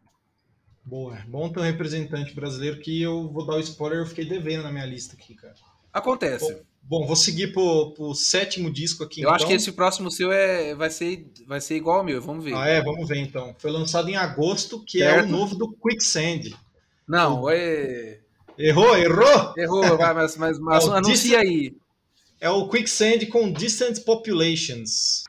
Boa, bom ter um representante brasileiro que eu vou dar o spoiler, eu fiquei devendo na minha lista aqui, cara. Acontece. Bom, bom vou seguir pro, pro sétimo disco aqui. Eu então. acho que esse próximo seu é, vai, ser, vai ser igual ao meu, vamos ver. Ah, é, vamos ver então. Foi lançado em agosto, que certo. é o novo do Quicksand. Não, o... é. Errou, errou? Errou, vai, mas, mas, mas é anuncia aí. É o Quicksand com Distant Populations.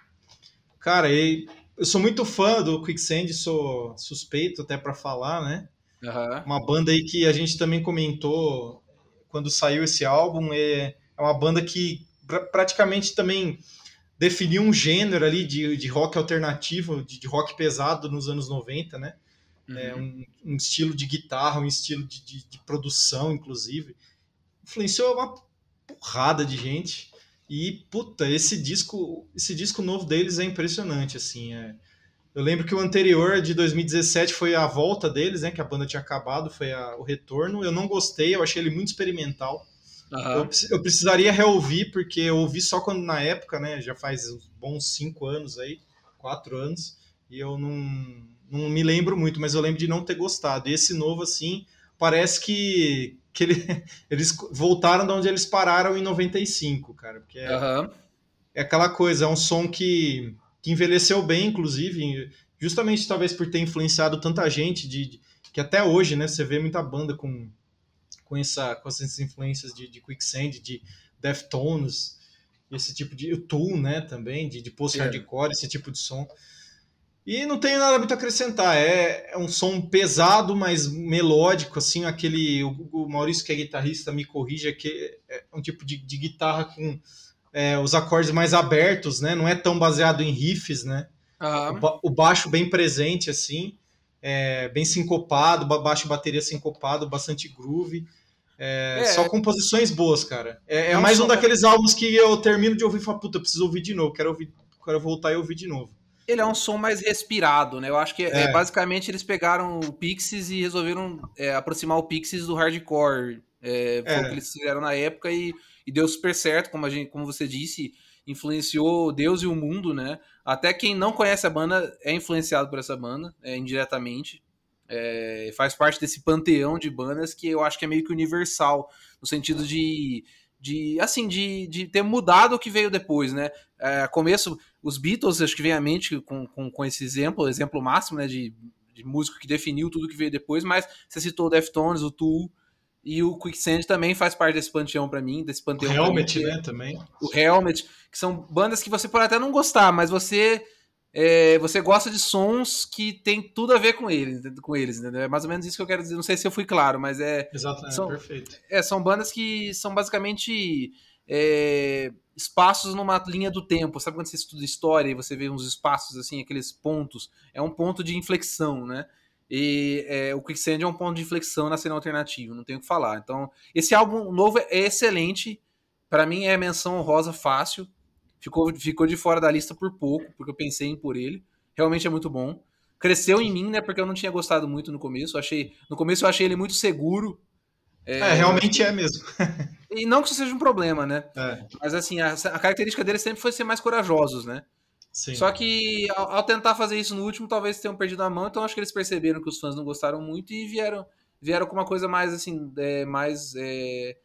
Cara, eu sou muito fã do Quicksand, sou suspeito até para falar, né? Uhum. Uma banda aí que a gente também comentou quando saiu esse álbum. É, é uma banda que praticamente também definiu um gênero ali de, de rock alternativo, de, de rock pesado nos anos 90, né? Uhum. é, um, um, estilo de guitarra, um estilo de, de, de, produção, inclusive. Influenciou uma porrada de gente. E, puta, esse disco, esse disco novo deles é impressionante, assim. É... Eu lembro que o anterior, de 2017, foi a volta deles, né? Que a banda tinha acabado, foi a, o retorno. Eu não gostei, eu achei ele muito experimental. Uhum. Eu, eu, precisaria reouvir, porque eu ouvi só quando na época, né? Já faz uns bons cinco anos aí, quatro anos, e eu não, Não me lembro muito, mas eu lembro de não ter gostado. E esse novo, assim, parece que, que ele, eles voltaram de onde eles pararam em 95, cara. Porque é, uhum. é aquela coisa, é um som que, que envelheceu bem, inclusive, justamente talvez por ter influenciado tanta gente, de, de que até hoje, né, você vê muita banda com, com, essa, com essas influências de, de Quicksand, de Deftones, esse tipo de... O Tool, né, também, de, de post-hardcore, esse tipo de som. E não tenho nada muito a acrescentar. É, é um som pesado, mas melódico, assim, aquele. O, o, Maurício, que é guitarrista, me corrija, que é um tipo de, de guitarra com é, os acordes mais abertos, né? Não é tão baseado em riffs, né? Uhum. O, o, baixo bem presente, assim, é, bem sincopado, baixo bateria sincopado, bastante groove. É, é, só composições boas, cara. É, é mais um daqueles álbuns que eu termino de ouvir e falo, puta, preciso ouvir de novo, quero, ouvir, quero voltar e ouvir de novo ele é um som mais respirado, né? Eu acho que é. É, basicamente eles pegaram o Pixies e resolveram é, aproximar o Pixies do hardcore. É, foi o que eles fizeram na época e, e, deu super certo, como, a gente, como você disse, influenciou Deus e o mundo, né? Até quem não conhece a banda é influenciado por essa banda, é, indiretamente. É, faz parte desse panteão de bandas que eu acho que é meio que universal, no sentido de de assim de, de ter mudado o que veio depois, né? É, começo, os Beatles, acho que vem à mente com, com, com esse exemplo, exemplo máximo, né? De, de músico que definiu tudo que veio depois, mas você citou o Deftones, o Tool e o Quicksand também faz parte desse panteão para mim, desse panteão. O Helmet, mim, né? Também. O Helmet, que são bandas que você pode até não gostar, mas você é, você gosta de sons que tem tudo a ver com eles, com eles, entendeu? É mais ou menos isso que eu quero dizer. Não sei se eu fui claro, mas é. Exatamente, são, perfeito. É, são bandas que são basicamente é, espaços numa linha do tempo. Sabe quando você estuda história e você vê uns espaços assim, aqueles pontos? É um ponto de inflexão, né? E é, o Quicksand é um ponto de inflexão na cena alternativa, não tenho o que falar. Então, esse álbum novo é excelente. Para mim é menção rosa fácil ficou, ficou de fora da lista por pouco, porque eu pensei em por ele. Realmente é muito bom. Cresceu em mim, né? Porque eu não tinha gostado muito no começo. Eu achei, no começo eu achei ele muito seguro. É, é realmente é mesmo. e não que isso seja um problema, né? É. Mas assim, a, a, característica dele sempre foi ser mais corajosos, né? Sim. Só que ao, ao, tentar fazer isso no último, talvez tenham perdido a mão, então acho que eles perceberam que os fãs não gostaram muito e vieram, vieram com uma coisa mais assim, é, mais é,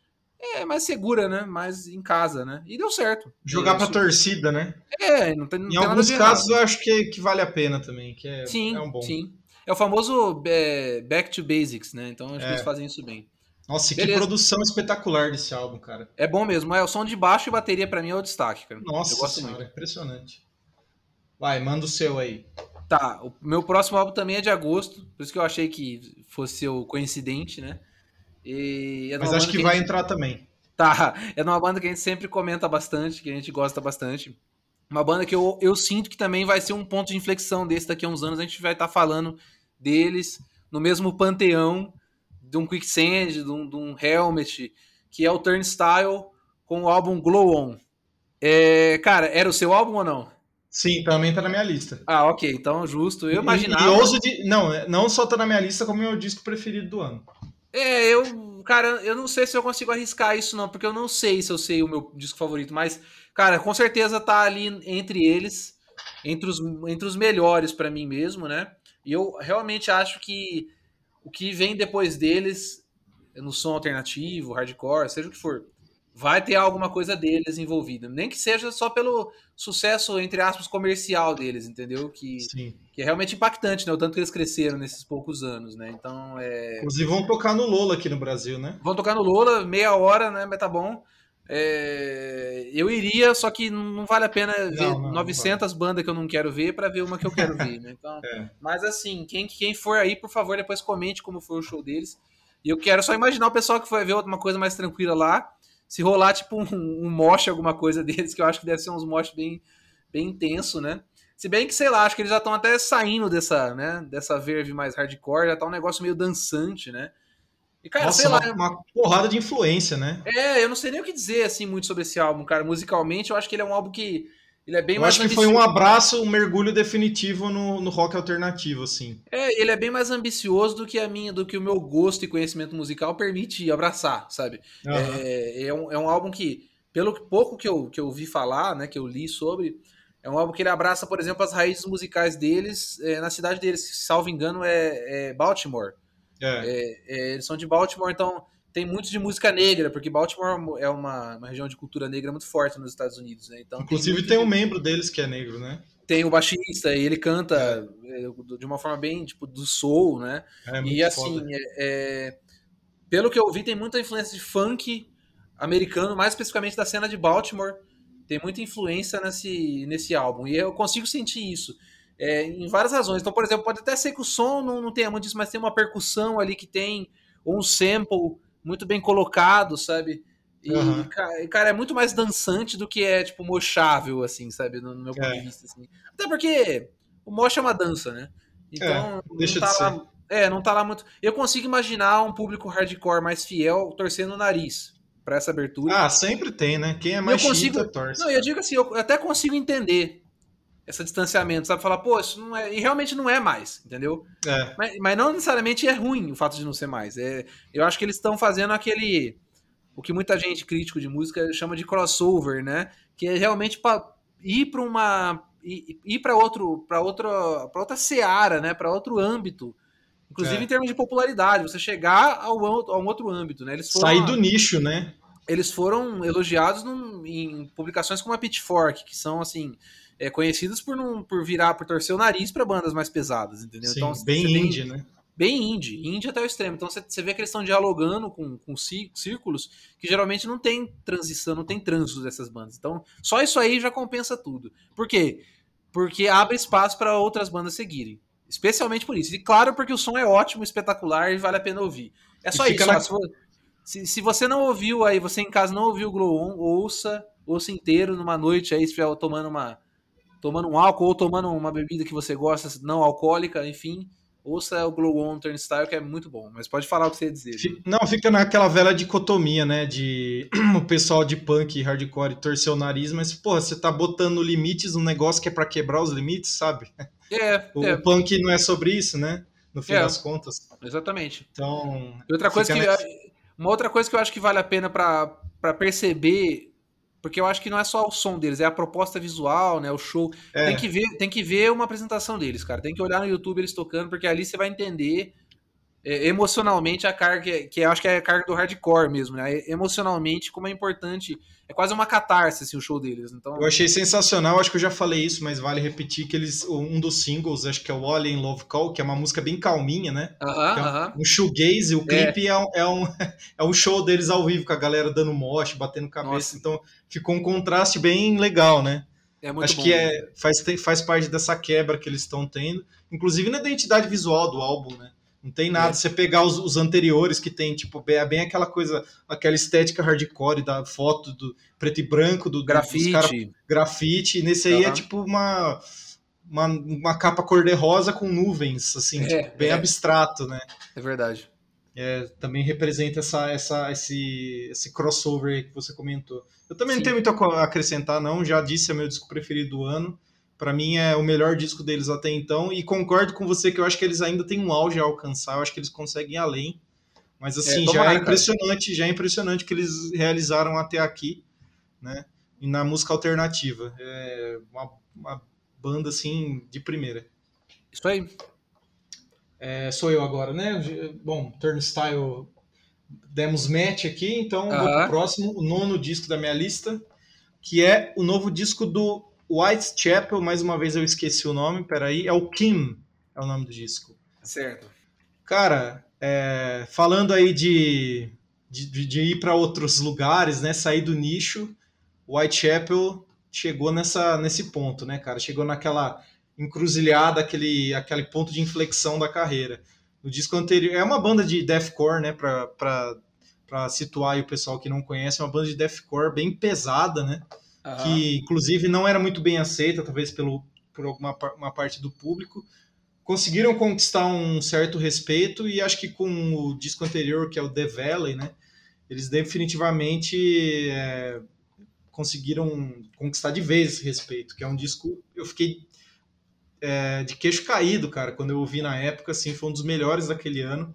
é mais segura, né? Mais em casa, né? E deu certo. Jogar para torcida, né? É, não tem, não Em tem alguns casos eu acho que, que vale a pena também, que é, sim, é um bom. Sim, é o famoso é, back to basics, né? Então acho é. que eles fazem isso bem. Nossa, Beleza. que produção espetacular desse álbum, cara. É bom mesmo. É, o som de baixo e bateria para mim é o destaque, cara. Nossa eu senhora, muito. impressionante. Vai, manda o seu aí. Tá, o meu próximo álbum também é de agosto, por isso que eu achei que fosse o coincidente, né? É Mas acho que, que vai gente... entrar também. Tá, é uma banda que a gente sempre comenta bastante, que a gente gosta bastante. Uma banda que eu, eu sinto que também vai ser um ponto de inflexão desse daqui a uns anos. A gente vai estar tá falando deles no mesmo panteão de um Quicksand, de um, de um Helmet, que é o Turnstile com o álbum Glow On. É, cara, era o seu álbum ou não? Sim, também tá na minha lista. Ah, ok, então justo. Eu imaginava. E, e ouso de. Não, não só tá na minha lista, como meu disco preferido do ano. É, eu, cara, eu não sei se eu consigo arriscar isso não, porque eu não sei se eu sei o meu disco favorito, mas, cara, com certeza tá ali entre eles, entre os, entre os melhores para mim mesmo, né? E eu realmente acho que o que vem depois deles, no som alternativo, hardcore, seja o que for, vai ter alguma coisa deles envolvida. Nem que seja só pelo sucesso, entre aspas, comercial deles, entendeu? Que, que é realmente impactante, né? O tanto que eles cresceram nesses poucos anos, né? Então, é... Inclusive vão tocar no Lola aqui no Brasil, né? Vão tocar no Lola, meia hora, né? Mas tá bom. É... Eu iria, só que não vale a pena ver não, não, 900 não bandas que eu não quero ver para ver uma que eu quero ver, né? Então, é. Mas assim, quem, quem for aí, por favor, depois comente como foi o show deles. E eu quero só imaginar o pessoal que foi ver uma coisa mais tranquila lá se rolar, tipo, um, um mosh, alguma coisa deles, que eu acho que deve ser uns mosh bem, bem intenso, né? Se bem que, sei lá, acho que eles já estão até saindo dessa, né, dessa verve mais hardcore, já tá um negócio meio dançante, né? E, cara, Nossa, sei lá. Uma, porrada de influência, né? É, eu não sei nem o que dizer, assim, muito sobre esse álbum, cara. Musicalmente, eu acho que ele é um álbum que ele é bem eu mais acho que ambicioso. foi um abraço, um mergulho definitivo no, no rock alternativo, assim. É, ele é bem mais ambicioso do que a minha, do que o meu gosto e conhecimento musical permite abraçar, sabe? Uhum. É, é, um, é um álbum que, pelo pouco que eu, que eu vi falar, né, que eu li sobre, É um álbum que ele abraça, por exemplo, as raízes musicais deles é, na cidade deles, que, salvo engano, é, é Baltimore. É. É, é. eles são de Baltimore, então tem muito de música negra, porque Baltimore é uma, uma região de cultura negra muito forte nos Estados Unidos. Né? Então, Inclusive tem, tem um membro deles que é negro, né? Tem o baixista e ele canta é, de uma forma bem tipo do soul, né? e assim, pelo que eu vi, tem muita influência de funk americano, mais especificamente da cena de Baltimore tem muita influência nesse, nesse álbum. E eu consigo sentir isso. É, em várias razões. Então, por exemplo, pode até ser que o som não, não tenha muito disso, mas tem uma percussão ali que tem, ou um sample muito bem colocado, sabe? E, uhum. cara, é muito mais dançante do que é, tipo, mochável, assim, sabe? No, no meu ponto é. de vista, assim. Até porque o mocha é uma dança, né? Então, é, deixa não tá de lá, ser. É, não tá lá muito... Eu consigo imaginar um público hardcore mais fiel torcendo o nariz, para essa abertura. Ah, sempre tem, né? Quem é mais eu consigo, chita, torce. Não, eu digo assim, eu até consigo entender esse distanciamento, sabe? Falar, pô, isso não é. E realmente não é mais, entendeu? É. Mas, mas não necessariamente é ruim o fato de não ser mais. É, eu acho que eles estão fazendo aquele. O que muita gente crítico de música chama de crossover, né? Que é realmente para ir para uma. ir para outro. para outra. para outra seara, né? Para outro âmbito. Inclusive é. em termos de popularidade, você chegar ao, a um outro âmbito, né? Eles foram, Sair do nicho, né? Eles foram elogiados num, em publicações como a Pitchfork, que são assim é, conhecidas por não por virar, por torcer o nariz para bandas mais pesadas, entendeu? Sim, então, bem indie, tem, né? Bem indie, indie até o extremo. Então você, vê que eles estão dialogando com, com círculos que geralmente não tem transição, não tem trânsito dessas bandas. Então só isso aí já compensa tudo. Por quê? Porque abre espaço para outras bandas seguirem. Especialmente por isso. E claro, porque o som é ótimo, espetacular e vale a pena ouvir. É só isso. Na... Se, se, você não ouviu aí, você em casa não ouviu o Glow On, ouça, ouça inteiro numa noite aí, se estiver tomando uma tomando um álcool ou tomando uma bebida que você gosta, não alcoólica, enfim, ouça o Glow On Turnstile, que é muito bom. Mas pode falar o que você ia dizer. Não, fica naquela velha dicotomia, né? De o pessoal de punk e hardcore torcer o nariz, mas, porra, você tá botando limites num negócio que é para quebrar os limites, sabe? É, o, é. punk não é sobre isso, né? No fim é, das contas. Exatamente. Então. E outra coisa que. Uma outra coisa que eu acho que vale a pena para perceber porque eu acho que não é só o som deles, é a proposta visual, né? O show. É. Tem, que ver, tem que ver uma apresentação deles, cara. Tem que olhar no YouTube eles tocando, porque ali você vai entender é, emocionalmente a carga, que eu acho que é a carga do hardcore mesmo, né? Emocionalmente, como é importante. É quase uma catarse assim, o show deles. Então... Eu achei sensacional, acho que eu já falei isso, mas vale repetir que eles. Um dos singles, acho que é o All in Love Call, que é uma música bem calminha, né? Uh -huh, uh -huh. um, um shoegaze, o clipe é. É, um, é, um, é um show deles ao vivo, com a galera dando moche, batendo cabeça. Nossa. Então ficou um contraste bem legal, né? É Acho bom, que é, faz, faz parte dessa quebra que eles estão tendo, inclusive na identidade visual do álbum, né? Não tem nada. É. Você pegar os, os, anteriores que tem, tipo, é bem aquela coisa, aquela estética hardcore da foto do preto e branco, do grafite. Cara, grafite. Nesse aí uhum. é tipo uma, uma, uma capa cor-de-rosa com nuvens, assim, é, tipo, bem é. abstrato, né? É verdade. É, também representa essa, essa, esse, esse crossover que você comentou. Eu também Sim. não tenho muito a acrescentar, não. Já disse, é meu disco preferido do ano. Para mim é o melhor disco deles até então e concordo com você que eu acho que eles ainda têm um auge a alcançar, eu acho que eles conseguem ir além. Mas assim, é, já é impressionante, cara. já é impressionante o que eles realizaram até aqui, né? E na música alternativa, é uma, uma banda assim de primeira. Isso aí. É, sou eu agora, né? Bom, Turnstile demos match aqui, então uh -huh. vou pro próximo, o nono disco da minha lista, que é o novo disco do Whitechapel, mais uma vez eu esqueci o nome, peraí, é o Kim, é o nome do disco. Certo. Cara, é, falando aí de, de, de ir para outros lugares, né, sair do nicho, Whitechapel chegou nessa, nesse ponto, né, cara? Chegou naquela encruzilhada, aquele, aquele ponto de inflexão da carreira. No disco anterior, é uma banda de deathcore, né, para situar o pessoal que não conhece, é uma banda de deathcore bem pesada, né? Uhum. que inclusive não era muito bem aceita, talvez pelo, por alguma uma parte do público. Conseguiram conquistar um certo respeito e acho que com o disco anterior, que é o The Valley, né, eles definitivamente é, conseguiram conquistar de vez esse respeito, que é um disco. Eu fiquei é, de queixo caído, cara, quando eu ouvi na época, assim, foi um dos melhores daquele ano.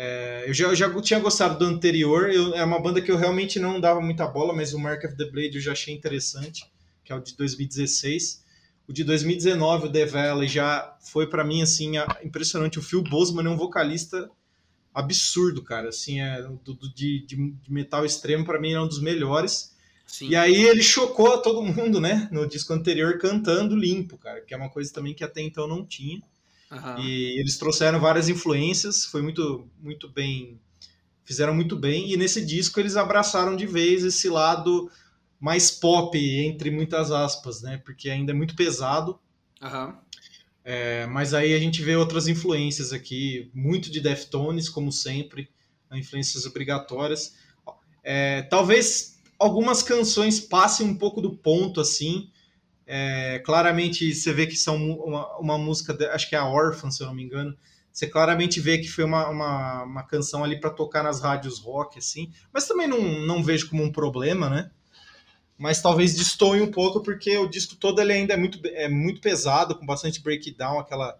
É, eu, já, eu, já, tinha gostado do anterior, eu, é uma banda que eu realmente não dava muita bola, mas o Mark of the Blade eu já achei interessante, que é o de 2016. O de 2019, o The Valley, já foi para mim assim impressionante. O Phil Boseman é um vocalista absurdo, cara. Assim, é do, do de, de, metal extremo para mim é um dos melhores. Sim. E aí ele chocou a todo mundo, né? No disco anterior cantando limpo, cara, que é uma coisa também que até então não tinha. Uhum. E eles trouxeram várias influências, foi muito muito bem, fizeram muito bem. E nesse disco eles abraçaram de vez esse lado mais pop, entre muitas aspas, né? Porque ainda é muito pesado. Uhum. É, mas aí a gente vê outras influências aqui, muito de Deftones, como sempre, influências obrigatórias. É, talvez algumas canções passem um pouco do ponto, assim. É, claramente você vê que são uma, uma música, acho que é a Orphan, se eu não me engano. Você claramente vê que foi uma, uma, uma canção ali para tocar nas rádios rock, assim. Mas também não, não vejo como um problema, né? mas talvez destoie um pouco porque o disco todo ele ainda é muito, é muito pesado, com bastante breakdown, aquela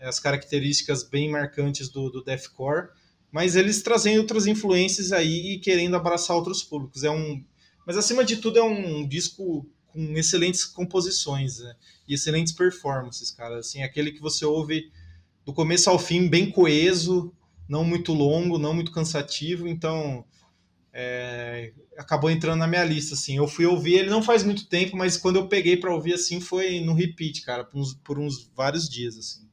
as características bem marcantes do, do deathcore, mas eles trazendo outras influências aí e querendo abraçar outros públicos. É um, mas acima de tudo é um disco com excelentes composições né? e excelentes performances, cara. Assim, aquele que você ouve do começo ao fim bem coeso, não muito longo, não muito cansativo, então é, acabou entrando na minha lista, assim. Eu fui ouvir ele não faz muito tempo, mas quando eu peguei para ouvir, assim, foi no repeat, cara, por uns, por uns, vários dias, assim.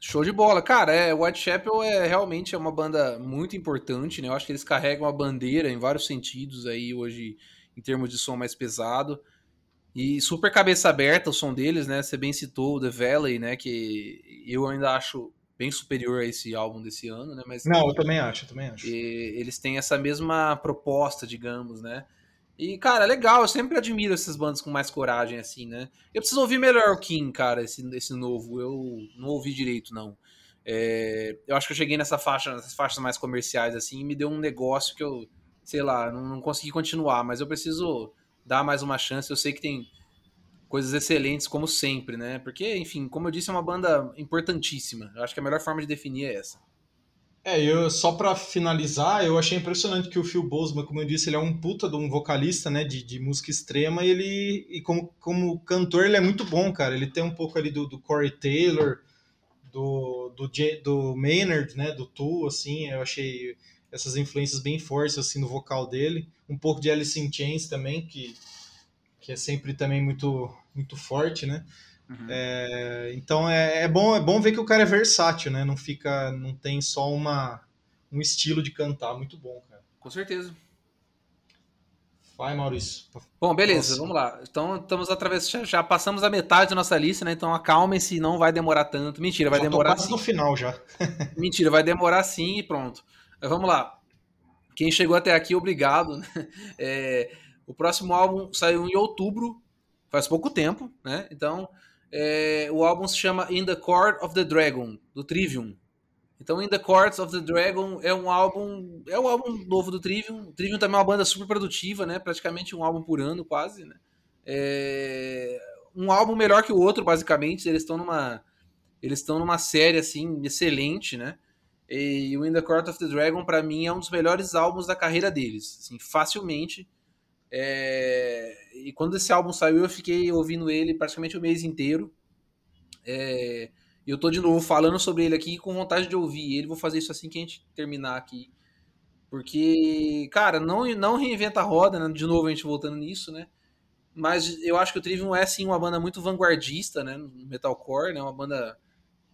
Show de bola. Cara, é, Whitechapel é realmente é uma banda muito importante, né? Eu acho que eles carregam a bandeira em vários sentidos aí hoje, em termos de som mais pesado. E super cabeça aberta o som deles, né? Você bem citou The Valley, né? Que eu ainda acho bem superior a esse álbum desse ano, né? Mas não, eu também acho, eu também acho. eles têm essa mesma proposta, digamos, né? E cara, legal. Eu sempre admiro essas bandas com mais coragem, assim, né? Eu preciso ouvir melhor o King, cara, esse, esse novo. Eu não ouvi direito, não. É, eu acho que eu cheguei nessa faixa, nessas faixas mais comerciais, assim, e me deu um negócio que eu, sei lá, não, não consegui continuar. Mas eu preciso dar mais uma chance. Eu sei que tem coisas excelentes, como sempre, né? Porque, enfim, como eu disse, é uma banda importantíssima. Eu acho que a melhor forma de definir é essa. É, eu só para finalizar, eu achei impressionante que o Phil Boseman, como eu disse, ele é um puta de um vocalista, né, de, de música extrema, e ele, e como, como cantor, ele é muito bom, cara. Ele tem um pouco ali do, do Corey Taylor, do, do, do Maynard, né, do Tool, assim, eu achei essas influências bem fortes, assim, no vocal dele. Um pouco de Alice in Chains também, que que é sempre também muito, muito forte, né? Uhum. É, então é, é, bom, é bom ver que o cara é versátil, né? Não fica, não tem só uma, um estilo de cantar muito bom, cara. Com certeza. Vai, Maurício. Bom, beleza, Nossa. vamos lá. Então estamos através, já, já, passamos a metade da nossa lista, né? Então acalmem-se, não vai demorar tanto. Mentira, vai já demorar. Quase sim. no final já. Mentira, vai demorar sim e pronto. Mas vamos lá. Quem chegou até aqui, obrigado. Né? É, o próximo álbum saiu em outubro, faz pouco tempo, né? Então, é, o álbum se chama In the Court of the Dragon, do Trivium. Então, In the Court of the Dragon é um álbum, é um álbum novo do Trivium. O Trivium também é uma banda super produtiva, né? Praticamente um álbum por ano, quase, né? É, um álbum melhor que o outro, basicamente. Eles estão numa, eles estão numa série assim excelente, né? E o In the Court of the Dragon, para mim, é um dos melhores álbuns da carreira deles, assim, facilmente. É... E quando esse álbum saiu, eu fiquei ouvindo ele praticamente o mês inteiro. É... E eu tô de novo falando sobre ele aqui com vontade de ouvir ele. Vou fazer isso assim que a gente terminar aqui. Porque, cara, não, não reinventa a roda, né? De novo a gente voltando nisso, né? Mas eu acho que o Trivium é sim uma banda muito vanguardista, né? No metalcore, né? Uma banda.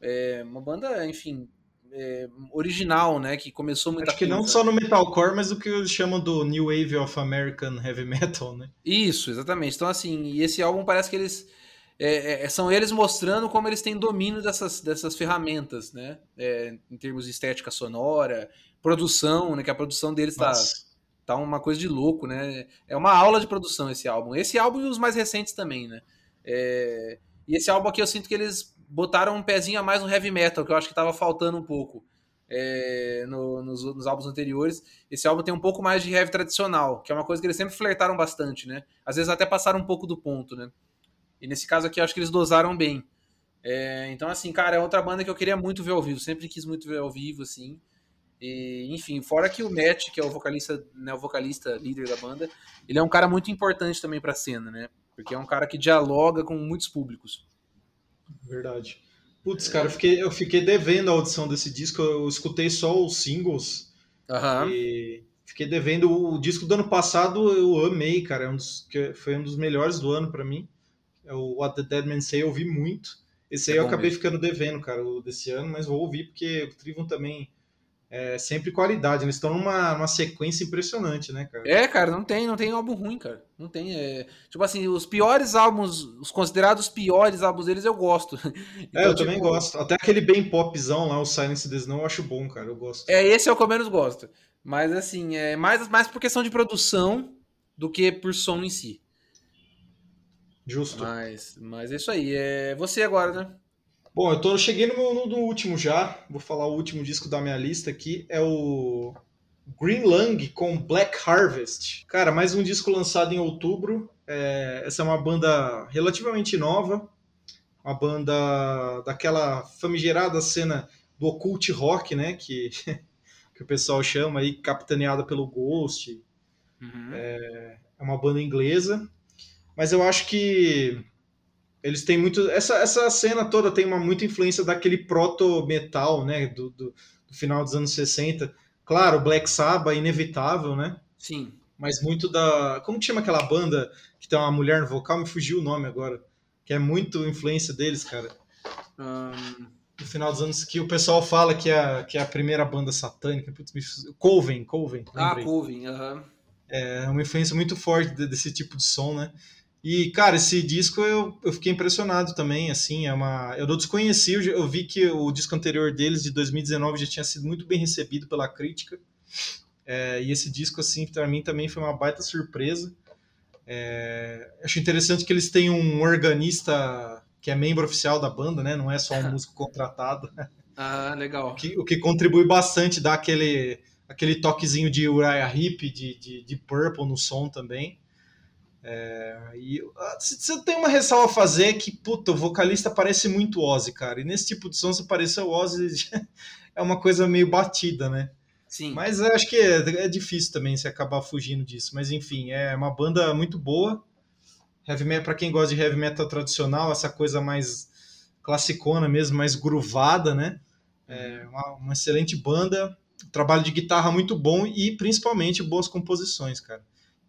É, uma banda, enfim, é, original, né? Que começou muito. Acho que não só no metalcore, mas o que eles chamam do New Wave of American Heavy Metal, né? Isso, exatamente. Então, assim, e esse álbum parece que eles. É, é, são eles mostrando como eles têm domínio dessas, dessas ferramentas, né? É, em termos de estética sonora, produção, né? Que a produção deles está tá uma coisa de louco, né? É uma aula de produção esse álbum. Esse álbum e os mais recentes também, né? É, e esse álbum aqui eu sinto que eles botaram um pezinho a mais no heavy metal, que eu acho que estava faltando um pouco é, no, nos, nos, álbuns anteriores. Esse álbum tem um pouco mais de heavy tradicional, que é uma coisa que eles sempre flertaram bastante, né? Às vezes até passaram um pouco do ponto, né? E nesse caso aqui eu acho que eles dosaram bem. É, então, assim, cara, é outra banda que eu queria muito ver ao vivo, sempre quis muito ver ao vivo, assim. E, enfim, fora que o Matt, que é o vocalista, né, o vocalista líder da banda, ele é um cara muito importante também pra cena, né? Porque é um cara que dialoga com muitos públicos. Verdade. Putz, cara, eu fiquei, eu fiquei devendo a audição desse disco, eu escutei só os singles. Uhum. E fiquei devendo o disco do ano passado, eu amei, cara. É um dos, foi um dos melhores do ano para mim. É o What the Dead Man Say, eu ouvi muito. Esse aí é eu acabei mesmo. ficando devendo, cara, o desse ano, mas vou ouvir porque o Trivium também é sempre qualidade. Eles estão numa, numa sequência impressionante, né, cara? É, cara, não tem, não tem álbum ruim, cara. Não tem. É... Tipo assim, os piores álbuns, os considerados piores álbuns deles, eu gosto. Então, é, eu tipo... também gosto. Até aquele bem popzão lá, o Silence the Snow, eu acho bom, cara. Eu gosto. É, esse é o que eu menos gosto. Mas assim, é mais, mais por questão de produção do que por som em si. Justo. Mas, mas é isso aí. É você agora, né? Bom, eu tô, cheguei no, no, no, último já. Vou falar o último disco da minha lista aqui. É o Green Lung com Black Harvest. Cara, mais um disco lançado em outubro. É, essa é uma banda relativamente nova. Uma banda daquela famigerada cena do occult rock, né? Que, que o pessoal chama aí, capitaneada pelo Ghost. Uhum. É, é uma banda inglesa. Mas eu acho que eles têm muito. Essa, essa cena toda tem uma muita influência daquele proto-metal, né? Do, do, do, final dos anos 60. Claro, Black Sabbath, inevitável, né? Sim. Mas muito da. Como que chama aquela banda que tem uma mulher no vocal? Me fugiu o nome agora. Que é muito influência deles, cara. Um... No final dos anos que o pessoal fala que é, que é a primeira banda satânica. Putz. Coven, Coven. Ah, Coven, aham. Uh -huh. É uma influência muito forte desse tipo de som, né? E, cara, esse disco eu, eu fiquei impressionado também, assim, é uma... Eu não desconheci, eu vi que o disco anterior deles, de 2019, já tinha sido muito bem recebido pela crítica, é, e esse disco, assim, para mim também foi uma baita surpresa. É, acho interessante que eles têm um organista que é membro oficial da banda, né? Não é só um músico contratado. Ah, legal. O que, o que contribui bastante, dá aquele, aquele toquezinho de Uriah Heep, de, de, de Purple no som também. É, e ah, se eu tenho uma ressalva a fazer é que, puta, o vocalista parece muito Ozzy, cara. E nesse tipo de som, se parecer o Ozzy, é uma coisa meio batida, né? Sim. Mas eu acho que é, é difícil também se acabar fugindo disso. Mas enfim, é uma banda muito boa. Heavy metal, pra quem gosta de heavy metal tradicional, essa coisa mais classicona mesmo, mais gruvada, né? É uma, uma excelente banda, trabalho de guitarra muito bom e principalmente boas composições, cara.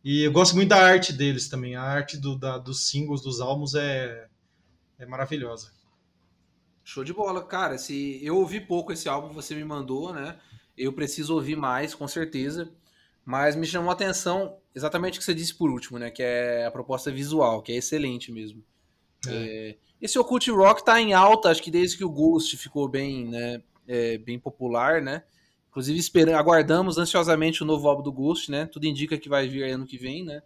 E eu gosto muito da arte deles também. A arte do, da, dos singles, dos álbuns é, é maravilhosa. Show de bola, cara. Se eu ouvi pouco esse álbum, você me mandou, né? Eu preciso ouvir mais, com certeza. Mas me chamou a atenção exatamente o que você disse por último, né? Que é a proposta visual, que é excelente mesmo. É. É, esse Occult Rock tá em alta, acho que desde que o Ghost ficou bem, né? É, bem popular, né? Inclusive, esperamos, aguardamos ansiosamente o novo álbum do Ghost, né? Tudo indica que vai vir ano que vem, né?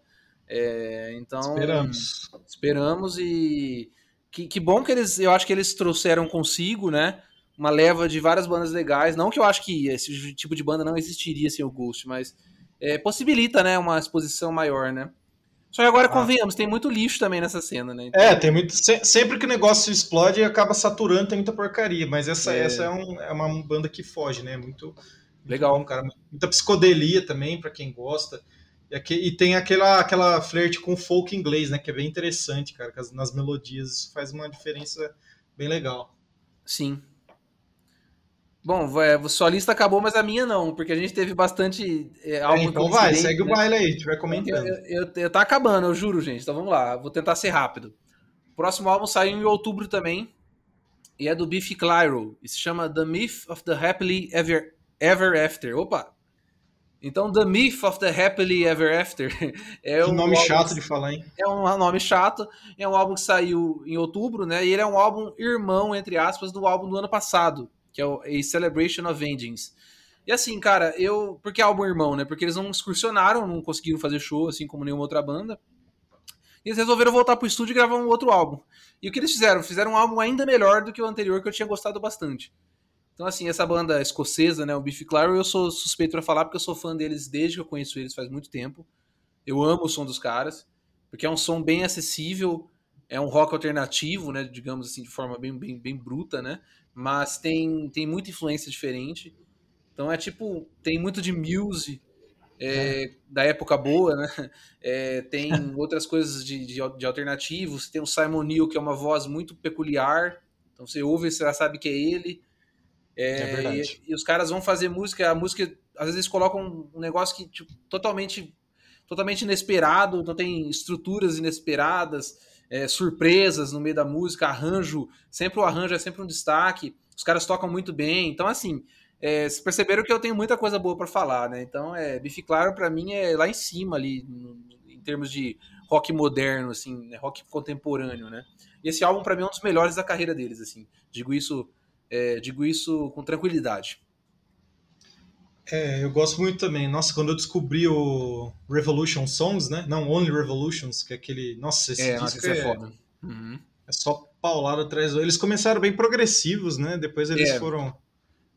É, então. Esperamos. Esperamos e. Que, que bom que eles. Eu acho que eles trouxeram consigo, né? Uma leva de várias bandas legais. Não que eu acho que esse tipo de banda não existiria sem o Ghost, mas é, possibilita, né? Uma exposição maior, né? Só que agora, ah. convenhamos, tem muito lixo também nessa cena, né? Então... É, tem muito. sempre que o negócio explode, acaba saturando, tem muita porcaria. Mas essa é, essa é, um, é uma banda que foge, né? Muito, Legal. Bom, cara. Muita psicodelia também, para quem gosta. E, aqui, e tem aquela, aquela flerte com folk inglês, né? Que é bem interessante, cara. Nas melodias, isso faz uma diferença bem legal. Sim. Bom, é, sua lista acabou, mas a minha não, porque a gente teve bastante é, é Então vai, segue né? o baile aí, a gente vai comentando. Eu, eu, eu, tá acabando, eu juro, gente. Então vamos lá, vou tentar ser rápido. O próximo álbum saiu em outubro também, e é do Biff Clyro, e se chama The Myth of the Happily Ever Ever After. Opa! Então, The Myth of the Happily Ever After é um nome álbum, chato de falar, hein? É um nome chato. É um álbum que saiu em outubro, né? E ele é um álbum irmão, entre aspas, do álbum do ano passado, que é o A Celebration of Vengeance. E assim, cara, eu. Por que álbum irmão, né? Porque eles não excursionaram, não conseguiram fazer show, assim como nenhuma outra banda. E eles resolveram voltar pro estúdio e gravar um outro álbum. E o que eles fizeram? Fizeram um álbum ainda melhor do que o anterior, que eu tinha gostado bastante. Então, assim, essa banda escocesa, né, o Biff Clyro, eu sou suspeito para falar porque eu sou fã deles desde que eu conheço eles faz muito tempo. Eu amo o som dos caras, porque é um som bem acessível, é um rock alternativo, né, digamos assim, de forma bem, bem, bem bruta, né, mas tem, tem muita influência diferente. Então é tipo, tem muito de Muse, é, da época boa, né? É, tem outras coisas de, de, de alternativos. Tem o Simon Neil, que é uma voz muito peculiar. Então você ouve, você já sabe que é ele. É, é e, e, os caras vão fazer música, a música, às vezes colocam um negócio que tipo, totalmente, totalmente inesperado, então tem estruturas inesperadas, é, surpresas no meio da música, arranjo, sempre o arranjo é sempre um destaque. Os caras tocam muito bem, então assim, é, vocês perceberam que eu tenho muita coisa boa para falar, né? Então, é, Bife Claro para mim é lá em cima ali, no, em termos de rock moderno, assim, né? rock contemporâneo, né? E esse álbum para mim é um dos melhores da carreira deles, assim. Digo isso, é, digo isso com tranquilidade. É, eu gosto muito também. Nossa, quando eu descobri o Revolution Songs, né? Não, Only Revolutions, que é aquele. Nossa, esse é, disco é, é foda. Uhum. É só paulada atrás. Eles começaram bem progressivos, né? Depois eles é. foram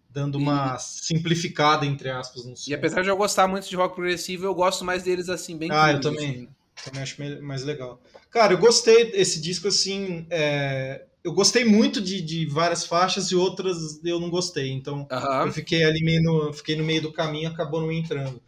dando uma e... simplificada, entre aspas, no som. E apesar de eu gostar muito de rock progressivo, eu gosto mais deles assim, bem Ah, eu também. Assim. Também acho mais legal. Cara, eu gostei desse disco, assim. É... Eu gostei muito de, de várias faixas e outras eu não gostei. Então eu fiquei ali meio no, fiquei no meio do caminho acabou não entrando.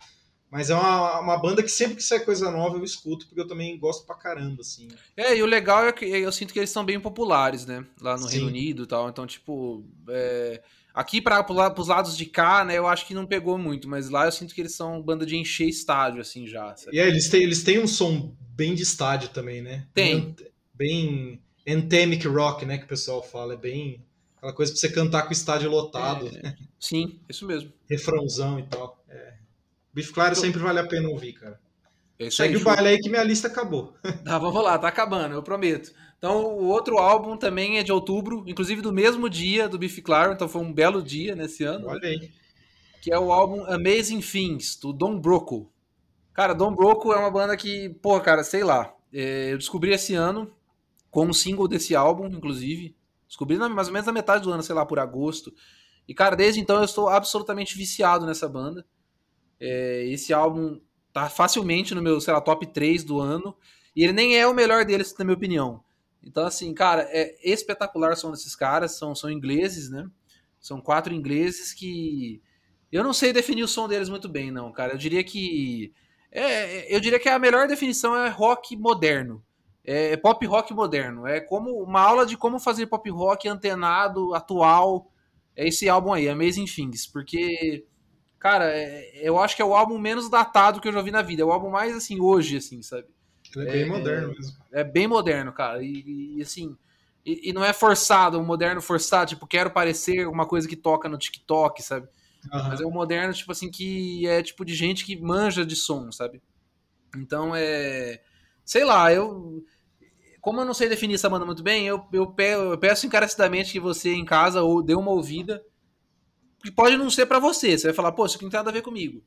Mas é uma, uma banda que sempre que sai coisa nova eu escuto, porque eu também gosto pra caramba, assim. É, e o legal é que eu sinto que eles são bem populares, né? Lá no Sim. Reino Unido e tal. Então, tipo. É Aqui para os lados de cá, né, eu acho que não pegou muito, mas lá eu sinto que eles são banda de encher estádio, assim, já. Sabe? E é, eles têm, eles têm um som bem de estádio também, né? Tem. Bem anthemic rock, né, que o pessoal fala. É bem aquela coisa pra você cantar com o estádio lotado. É, sim, isso mesmo. Refrãozão e tal. É. Bife Claro sempre vale a pena ouvir, cara. É Segue aí, o baile aí que minha lista acabou. Tá, vamos lá, tá acabando, eu prometo. Então, o outro álbum também é de outubro, inclusive do mesmo dia do Biff Claro, então foi um belo dia nesse ano. Olha aí. Que é o álbum Amazing Things, do Don Broco. Cara, Don Broco é uma banda que, pô, cara, sei lá. É, eu descobri esse ano com um single desse álbum, inclusive. Descobri mais ou menos na metade do ano, sei lá, por agosto. E, cara, desde então eu estou absolutamente viciado nessa banda. É, esse álbum tá facilmente no meu, sei lá, top 3 do ano. E ele nem é o melhor deles, na minha opinião. Então, assim, cara, é espetacular o som desses caras, são, são ingleses, né? São quatro ingleses que. Eu não sei definir o som deles muito bem, não, cara. Eu diria que. É, eu diria que a melhor definição é rock moderno. É, é pop rock moderno. É como uma aula de como fazer pop rock antenado, atual. É esse álbum aí, Amazing Things. Porque, cara, é, eu acho que é o álbum menos datado que eu já vi na vida. É o álbum mais assim, hoje, assim, sabe? Ele é bem é, moderno mesmo. É bem moderno, cara. E, e assim. E, e, não é forçado, um moderno forçado, tipo, quero parecer uma coisa que toca no TikTok, sabe? Uhum. Mas é um moderno, tipo assim, que é tipo de gente que manja de som, sabe? Então é. Sei lá, eu. Como eu não sei definir essa banda muito bem, eu, eu, peço encarecidamente que você em casa ou dê uma ouvida. Que pode não ser para você. Você vai falar, pô, isso aqui não tem nada a ver comigo.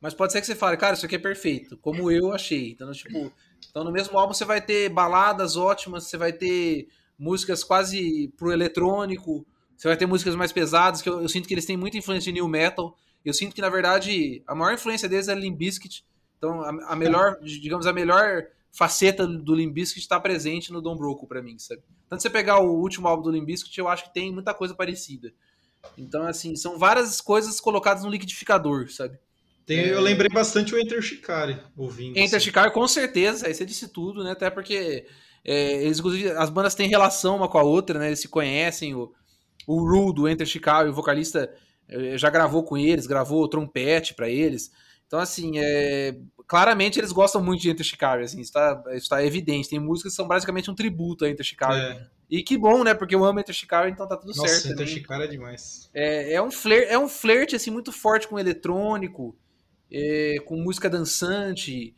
Mas pode ser que você fale, cara, isso aqui é perfeito, como eu achei. Então, tipo, então no mesmo álbum você vai ter baladas ótimas, você vai ter músicas quase pro eletrônico, você vai ter músicas mais pesadas, que eu, eu sinto que eles têm muita influência de new metal. Eu sinto que, na verdade, a maior influência deles é Limp Bizkit. Então, a, a melhor, digamos, a melhor faceta do Limp Bizkit está presente no Don Broco para mim, sabe? Tanto você pegar o último álbum do Limp Bizkit, eu acho que tem muita coisa parecida. Então, assim, são várias coisas colocadas no liquidificador, sabe? Tem, é... Eu lembrei bastante o Enter Shikari ouvindo. Enter assim. Shikari, com certeza. Aí você disse tudo, né? Até porque é, eles, as bandas têm relação uma com a outra, né? Eles se conhecem. O, o Ru do Enter Shikari, o vocalista, é, já gravou com eles, gravou trompete para eles. Então, assim, é, claramente eles gostam muito de Enter Shikari, assim, está, está evidente. Tem músicas que são basicamente um tributo a Enter Shikari. É. E que bom, né? Porque eu amo Enter Shikari, então tá tudo Nossa, certo. Enter Shikari é demais. É, é, um flerte, é um flerte, assim, muito forte com eletrônico é, com música dançante,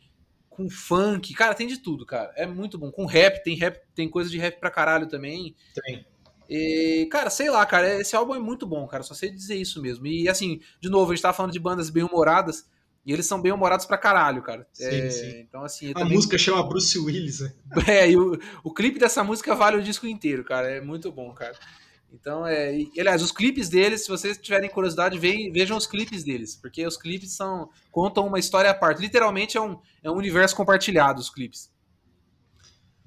com funk. Cara, tem de tudo, cara. É muito bom. Com rap, tem rap, tem coisa de rap pra caralho também. Tem. E, cara, sei lá, cara, esse álbum é muito bom, cara. Só sei dizer isso mesmo. E assim, de novo, a gente tava falando de bandas bem humoradas. E eles são bem humorados pra caralho, cara. Sim, é, sim. Então, assim. A também... música chama Bruce Willis, né? É, e o, o clipe dessa música vale o disco inteiro, cara. É muito bom, cara. Então, é. E, aliás, os clipes deles, se vocês tiverem curiosidade, vejam os clipes deles, porque os clipes são contam uma história à parte. Literalmente é um, é um universo compartilhado, os clipes.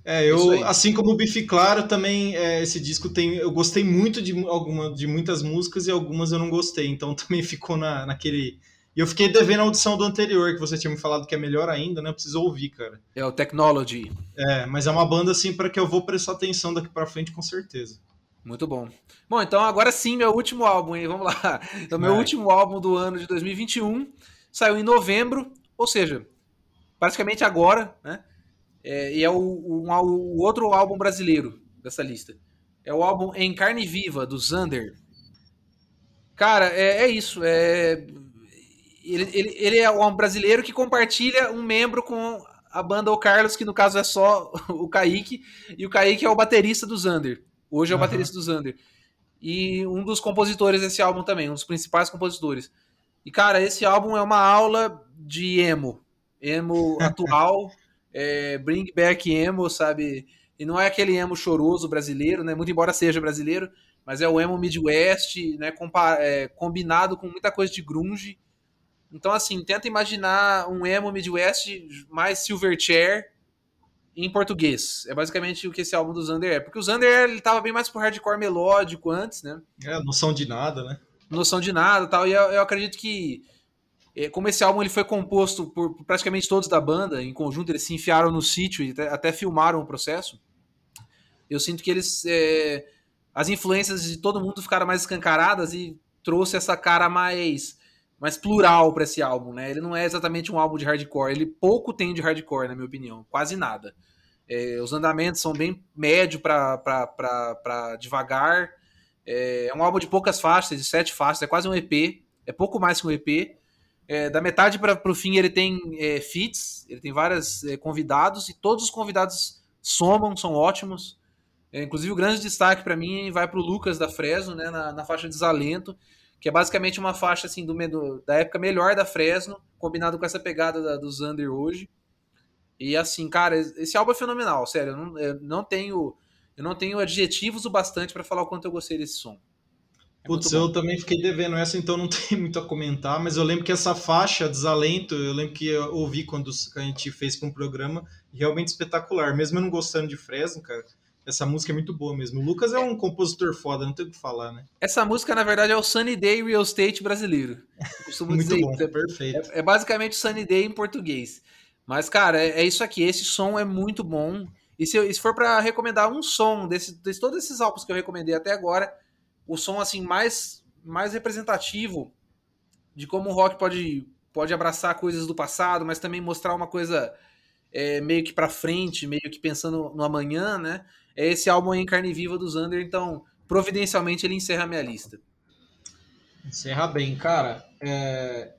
É, eu, assim como o Bife Claro, também é, esse disco tem. Eu gostei muito de, alguma, de muitas músicas e algumas eu não gostei, então também ficou na, naquele E eu fiquei devendo a audição do anterior, que você tinha me falado que é melhor ainda, né? Eu preciso ouvir, cara. É o Technology. É, mas é uma banda, assim, para que eu vou prestar atenção daqui para frente, com certeza. Muito bom. Bom, então agora sim, meu último álbum, hein? Vamos lá. Então, meu último álbum do ano de 2021 saiu em novembro, ou seja, praticamente agora, né? É, e é o, o, o, outro álbum brasileiro dessa lista. É o álbum Em Carne Viva, do Zander. Cara, é, é isso. É, ele, ele, ele é um brasileiro que compartilha um membro com a banda O Carlos, que no caso é só o Kaique, e o Kaique é o baterista do Zander. Hoje é o uhum. baterista do Zander. E um dos compositores desse álbum também, um dos principais compositores. E, cara, esse álbum é uma aula de emo. Emo atual, é, bring back emo, sabe? E não é aquele emo choroso brasileiro, né? Muito embora seja brasileiro, mas é o emo Midwest, né? É, combinado com muita coisa de grunge. Então, assim, tenta imaginar um emo Midwest mais Silverchair em português. É basicamente o que esse álbum do Zander é. Porque o Zander, ele tava bem mais pro hardcore melódico antes, né? É, noção de nada, né? Noção de nada tal. E eu, eu acredito que, é, como esse álbum ele foi composto por, por, praticamente todos da banda, em conjunto, eles se enfiaram no sítio e até, até filmaram o processo. Eu sinto que eles... É, as influências de todo mundo ficaram mais escancaradas e trouxe essa cara mais mais plural para esse álbum, né? Ele não é exatamente um álbum de hardcore, ele pouco tem de hardcore, na minha opinião, quase nada. É, os andamentos são bem médio para devagar. É, é, um álbum de poucas faixas, de sete faixas, é quase um EP, é pouco mais que um EP. É, da metade para o fim ele tem é, feats, ele tem vários é, convidados e todos os convidados somam, são ótimos. É, inclusive o grande destaque para mim vai para o Lucas da Fresno, né, na, na faixa Desalento, que é basicamente uma faixa assim do, do, da época melhor da Fresno, combinado com essa pegada da, do Zander hoje. E assim, cara, esse álbum é fenomenal, sério. Eu não, eu não tenho eu não tenho adjetivos o bastante para falar o quanto eu gostei desse som. É Putz, eu também fiquei devendo essa, então não tem muito a comentar, mas eu lembro que essa faixa, Desalento, eu lembro que eu ouvi quando a gente fez para um programa, realmente espetacular. Mesmo eu não gostando de Fresno, cara, essa música é muito boa mesmo. O Lucas é um compositor foda, não tem o que falar, né? Essa música, na verdade, é o Sunny Day Real Estate brasileiro. muito bom, é, perfeito. É, é, basicamente o Sunny Day em português. Mas, cara, é, é, isso aqui. Esse som é muito bom. E se, se for para recomendar um som desse, de todos esses álbuns que eu recomendei até agora, o som assim mais, mais representativo de como o rock pode, pode abraçar coisas do passado, mas também mostrar uma coisa é, meio que para frente, meio que pensando no amanhã, né? É esse álbum em carne viva do Zander, então providencialmente ele encerra a minha lista. Encerra bem, cara. É...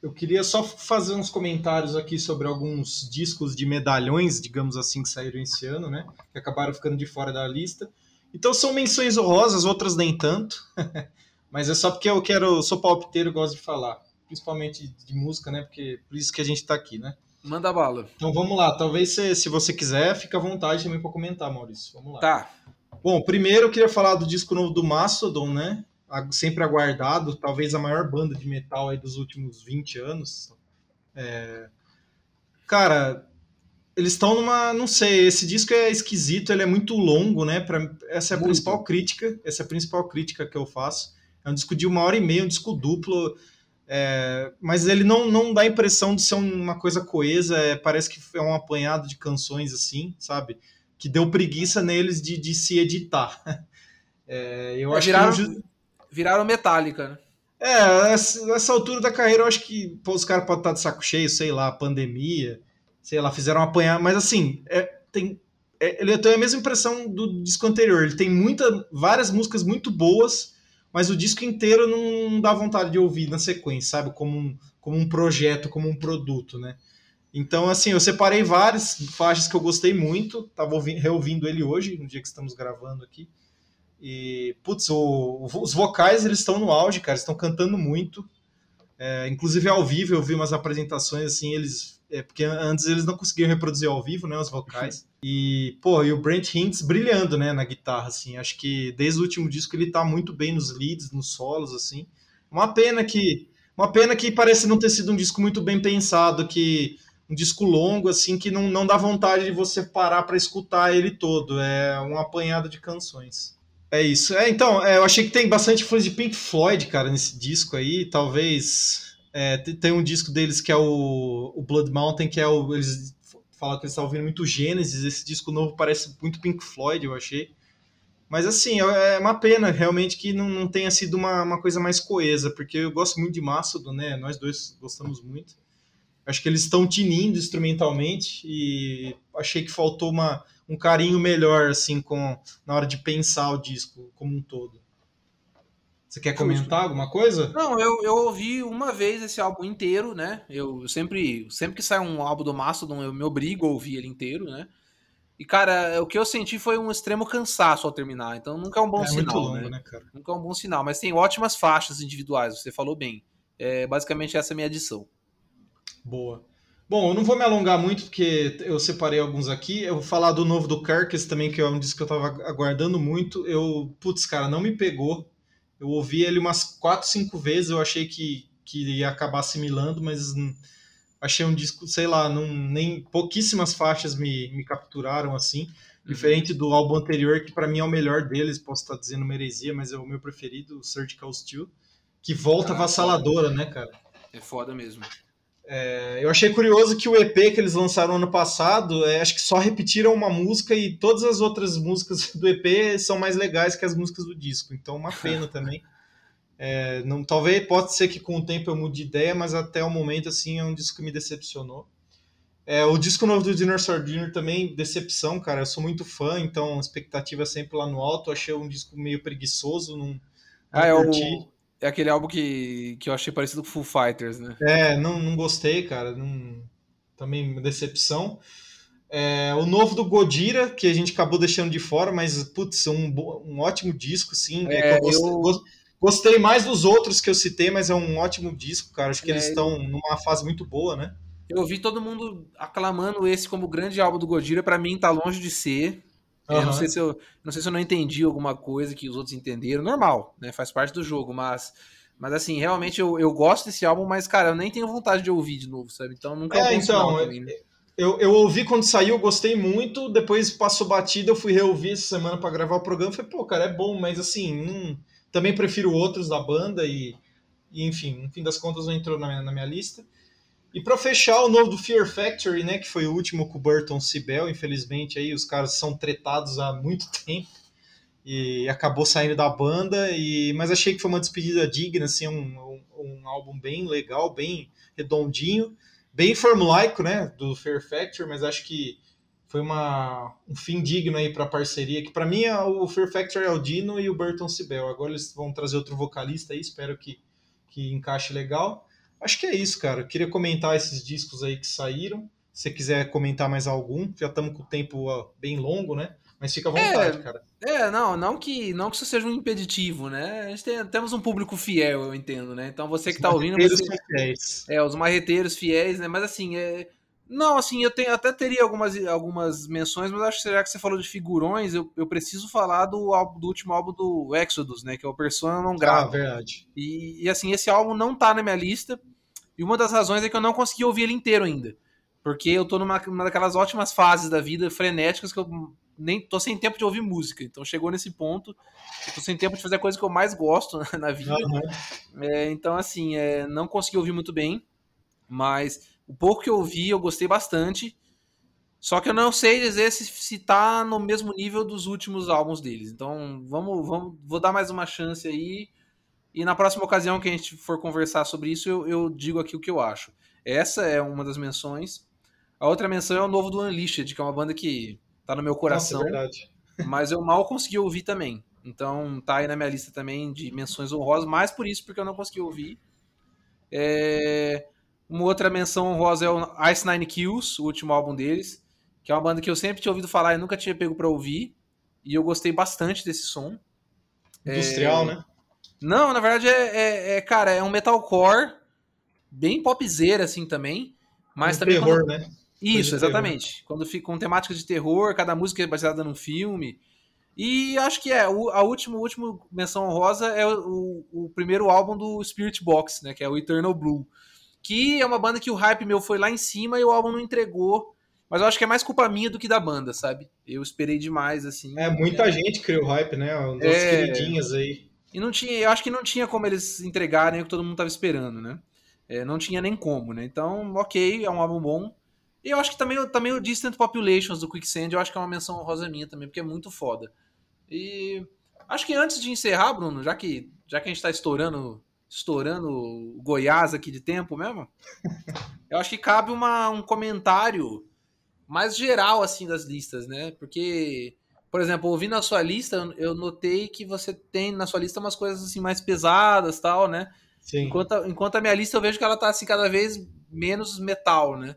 Eu queria só fazer uns comentários aqui sobre alguns discos de medalhões, digamos assim, que saíram esse ano, né? Que acabaram ficando de fora da lista. Então são menções honrosas, outras nem tanto. Mas é só porque eu quero, sou palpiteiro gosto de falar. Principalmente de música, né? Porque por isso que a gente tá aqui, né? Manda bala. Então vamos lá. Talvez se, se você quiser, fica à vontade também para comentar, Maurício. Vamos lá. Tá. Bom, primeiro eu queria falar do disco novo do Mastodon, né? Sempre aguardado, talvez a maior banda de metal aí dos últimos 20 anos. É... Cara, eles estão numa. Não sei, esse disco é esquisito, ele é muito longo, né? Pra, essa é a muito. principal crítica. Essa é a principal crítica que eu faço. É um disco de uma hora e meia, um disco duplo. É, mas ele não, não dá a impressão de ser uma coisa coesa, é, parece que é um apanhado de canções assim, sabe? Que deu preguiça neles de, de se editar. É, eu é, acho viraram, que. Viraram metálica, né? É, nessa altura da carreira, eu acho que pô, os caras podem estar de saco cheio, sei lá, pandemia, sei lá, fizeram apanhar, mas assim, é, tem, é, ele tem a mesma impressão do disco anterior. Ele tem muita, várias músicas muito boas mas o disco inteiro não dá vontade de ouvir na sequência, sabe? Como um, como um projeto, como um produto, né? Então, assim, eu separei várias faixas que eu gostei muito, tava ouvindo, reouvindo ele hoje, no dia que estamos gravando aqui. E, putz, o, os vocais, eles estão no auge, cara, estão cantando muito. É, inclusive, ao vivo, eu vi umas apresentações, assim, eles é, porque antes eles não conseguiam reproduzir ao vivo, né, os vocais. E, pô, e o Brent Hinds brilhando, né, na guitarra, assim. Acho que desde o último disco ele tá muito bem nos leads, nos solos, assim. Uma pena que uma pena que parece não ter sido um disco muito bem pensado, que um disco longo, assim, que não, não dá vontade de você parar para escutar ele todo. É um apanhado de canções. É isso. É, então, é, eu achei que tem bastante influência de Pink Floyd, cara, nesse disco aí. Talvez É, tem um disco deles que é o, o Blood Mountain, que é o. Eles falam que eles estão ouvindo muito Gênesis. Esse disco novo parece muito Pink Floyd, eu achei. Mas assim, é, é uma pena realmente que não, não tenha sido uma, uma coisa mais coesa, porque eu gosto muito de Mastodon, né? Nós dois gostamos muito. Acho que eles estão tinindo instrumentalmente e achei que faltou uma, um carinho melhor assim com na hora de pensar o disco como um todo. Você quer comentar alguma coisa? Não, eu, eu ouvi uma vez esse álbum inteiro, né? Eu sempre, sempre que sai um álbum do Mastodon, eu me obrigo a ouvir ele inteiro, né? E, cara, o que eu senti foi um extremo cansaço ao terminar. Então nunca é um bom é sinal. Longo, né? né nunca é um bom sinal. Mas tem ótimas faixas individuais, você falou bem. É basicamente essa é a minha adição. Boa. Bom, eu não vou me alongar muito, porque eu separei alguns aqui. Eu vou falar do novo do Carcass também, que é um disco que eu tava aguardando muito. Eu, putz, cara, não me pegou. Eu ouvi ele umas 4, 5 vezes. Eu achei que, que ia acabar assimilando, mas achei um disco, sei lá, não, nem pouquíssimas faixas me, me capturaram assim. Uhum. Diferente do álbum anterior, que para mim é o melhor deles, posso estar dizendo uma heresia, mas é o meu preferido, o Surgical Steel, que volta Caraca, avassaladora, né, cara? É foda mesmo. É, eu achei curioso que o EP que eles lançaram ano passado, é, acho que só repetiram uma música e todas as outras músicas do EP são mais legais que as músicas do disco. Então, uma pena também. É, não, talvez pode ser que com o tempo eu mude de ideia, mas até o momento assim é um disco que me decepcionou. É, o disco novo do Dinner Sardiner também, decepção, cara. Eu sou muito fã, então expectativa sempre lá no alto. Achei um disco meio preguiçoso, não, não ah, é curti. O, é aquele álbum que, que eu achei parecido com Full Fighters, né? É, não, não gostei, cara. Não, também decepção. É, o novo do Godira, que a gente acabou deixando de fora, mas, putz, um, um ótimo disco, sim. É, é eu gostei, eu... gostei, mais dos outros que eu citei, mas é um ótimo disco, cara. Acho que é, eles estão numa fase muito boa, né? Eu vi todo mundo aclamando esse como grande álbum do Godira. Para mim, tá longe de ser. Uhum. não, sei se eu, não sei se eu não entendi alguma coisa que os outros entenderam. Normal, né? Faz parte do jogo, mas. Mas assim, realmente eu, eu gosto desse álbum, mas, cara, eu nem tenho vontade de ouvir de novo, sabe? Então nunca é, então, também, né? eu, eu ouvi quando saiu, gostei muito, depois passou batida, eu fui reouvir essa semana para gravar o programa, falei, pô, cara, é bom, mas assim, hum, também prefiro outros da banda e, e, enfim, no fim das contas não entrou na minha, na minha lista. E para fechar, o novo do Fear Factory, né, que foi o último com o Burton Sibel, infelizmente aí os caras são tretados há muito tempo e acabou saindo da banda, e mas achei que foi uma despedida digna, assim, um, um, um álbum bem legal, bem redondinho, bem formulaico, né, do Fear Factory, mas acho que foi uma, um fim digno aí para a parceria, que para mim é o Fear Factory é o Dino e o Burton Sibel, agora eles vão trazer outro vocalista aí, espero que, que encaixe legal. Acho que é isso, cara. Eu queria comentar esses discos aí que saíram. Se você quiser comentar mais algum, já estamos com o tempo bem longo, né? Mas fica à vontade, é, cara. É, não, não que, não que isso seja um impeditivo, né? A gente tem, temos um público fiel, eu entendo, né? Então você que está ouvindo. Você, fiéis. É, os marreteiros fiéis, né? Mas assim, é, não, assim, eu tenho, até teria algumas, algumas menções, mas acho que já que você falou de figurões, eu, eu preciso falar do, álbum, do último álbum do Exodus, né? Que é o Persona Não Grata. Ah, verdade. E, e, assim, esse álbum não tá na minha lista, e uma das razões é que eu não consegui ouvir ele inteiro ainda. Porque eu tô numa, numa daquelas ótimas fases da vida, frenéticas, que eu nem tô sem tempo de ouvir música. Então chegou nesse ponto, eu tô sem tempo de fazer a coisa que eu mais gosto na vida. Uhum. É, então, assim, é, não consegui ouvir muito bem, mas o pouco que eu ouvi, eu gostei bastante. Só que eu não sei dizer se, se tá no mesmo nível dos últimos álbuns deles. Então, vamos, vamos, vou dar mais uma chance aí. E na próxima ocasião que a gente for conversar sobre isso, eu, eu digo aqui o que eu acho. Essa é uma das menções. A outra menção é o novo do Unleashed, que é uma banda que tá no meu coração. Nossa, é mas eu mal consegui ouvir também. Então tá aí na minha lista também de menções honrosas, mais por isso, porque eu não consegui ouvir. É... Uma outra menção honrosa é o Ice Nine Kills, o último álbum deles, que é uma banda que eu sempre tinha ouvido falar e nunca tinha pego para ouvir. E eu gostei bastante desse som. Industrial, é... né? Não, na verdade é, é, é, cara, é um metalcore bem popzera assim também, mas um também terror, quando... né? Isso, exatamente. Terror. Quando fica com temática de terror, cada música é baseada num filme. E acho que é, a última, última menção honrosa é o, o, o primeiro álbum do Spirit Box, né, que é o Eternal Blue que é uma banda que o hype meu foi lá em cima e o álbum não entregou. Mas eu acho que é mais culpa minha do que da banda, sabe? Eu esperei demais, assim. É, muita é. gente criou hype, né? Das é... queridinhas aí. E não tinha, eu acho que não tinha como eles entregarem o que todo mundo tava esperando, né? É, não tinha nem como, né? Então, ok, é um álbum bom. E eu acho que também, também o Distant Populations do Quicksand, eu acho que é uma menção rosa minha também, porque é muito foda. E acho que antes de encerrar, Bruno, já que, já que a gente tá estourando estourando o Goiás aqui de tempo mesmo, eu acho que cabe uma, um comentário mais geral assim das listas, né? Porque, por exemplo, ouvindo a sua lista, eu notei que você tem na sua lista umas coisas assim mais pesadas, tal, né? Sim. Enquanto, a, enquanto a minha lista eu vejo que ela tá assim cada vez menos metal, né?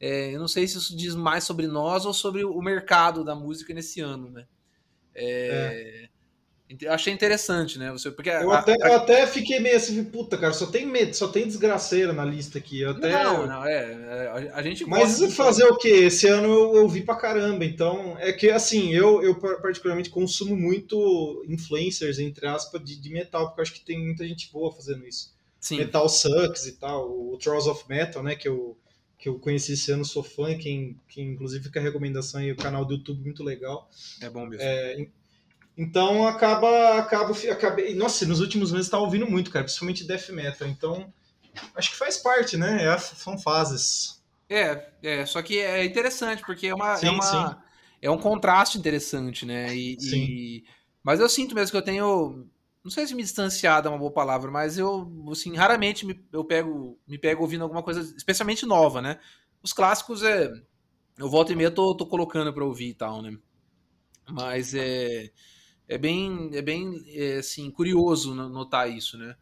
É, eu não sei se isso diz mais sobre nós ou sobre o mercado da música nesse ano, né? É, é. Eu achei interessante, né? Você, porque eu, a, até, a... eu até fiquei meio assim, puta, cara, só tem medo, só tem desgraceira na lista aqui. Eu até... Não, não, é. é a, gente Mas fazer o quê? Esse ano eu, eu vi pra caramba. Então, é que assim, eu, eu particularmente consumo muito influencers, entre aspas, de, de metal, porque eu acho que tem muita gente boa fazendo isso. Sim. Metal Sucks e tal, o Trolls of Metal, né? Que eu, que eu conheci esse ano, sou fã, quem, quem inclusive fica a recomendação aí, o canal do YouTube muito legal. É bom mesmo. É, então acaba, acaba, acabei, nossa, nos últimos meses tá ouvindo muito, cara, principalmente death metal. Então acho que faz parte, né? É, são fases. É, é, só que é interessante porque é uma, é sim, é, uma é um contraste interessante, né? E, e, mas eu sinto mesmo que eu tenho, não sei se me distanciado é uma boa palavra, mas eu assim raramente me, eu pego me pego ouvindo alguma coisa especialmente nova, né? Os clássicos é eu volto e meia tô, tô colocando para ouvir e tal, né? Mas é é bem, é bem é, assim, curioso notar isso, né?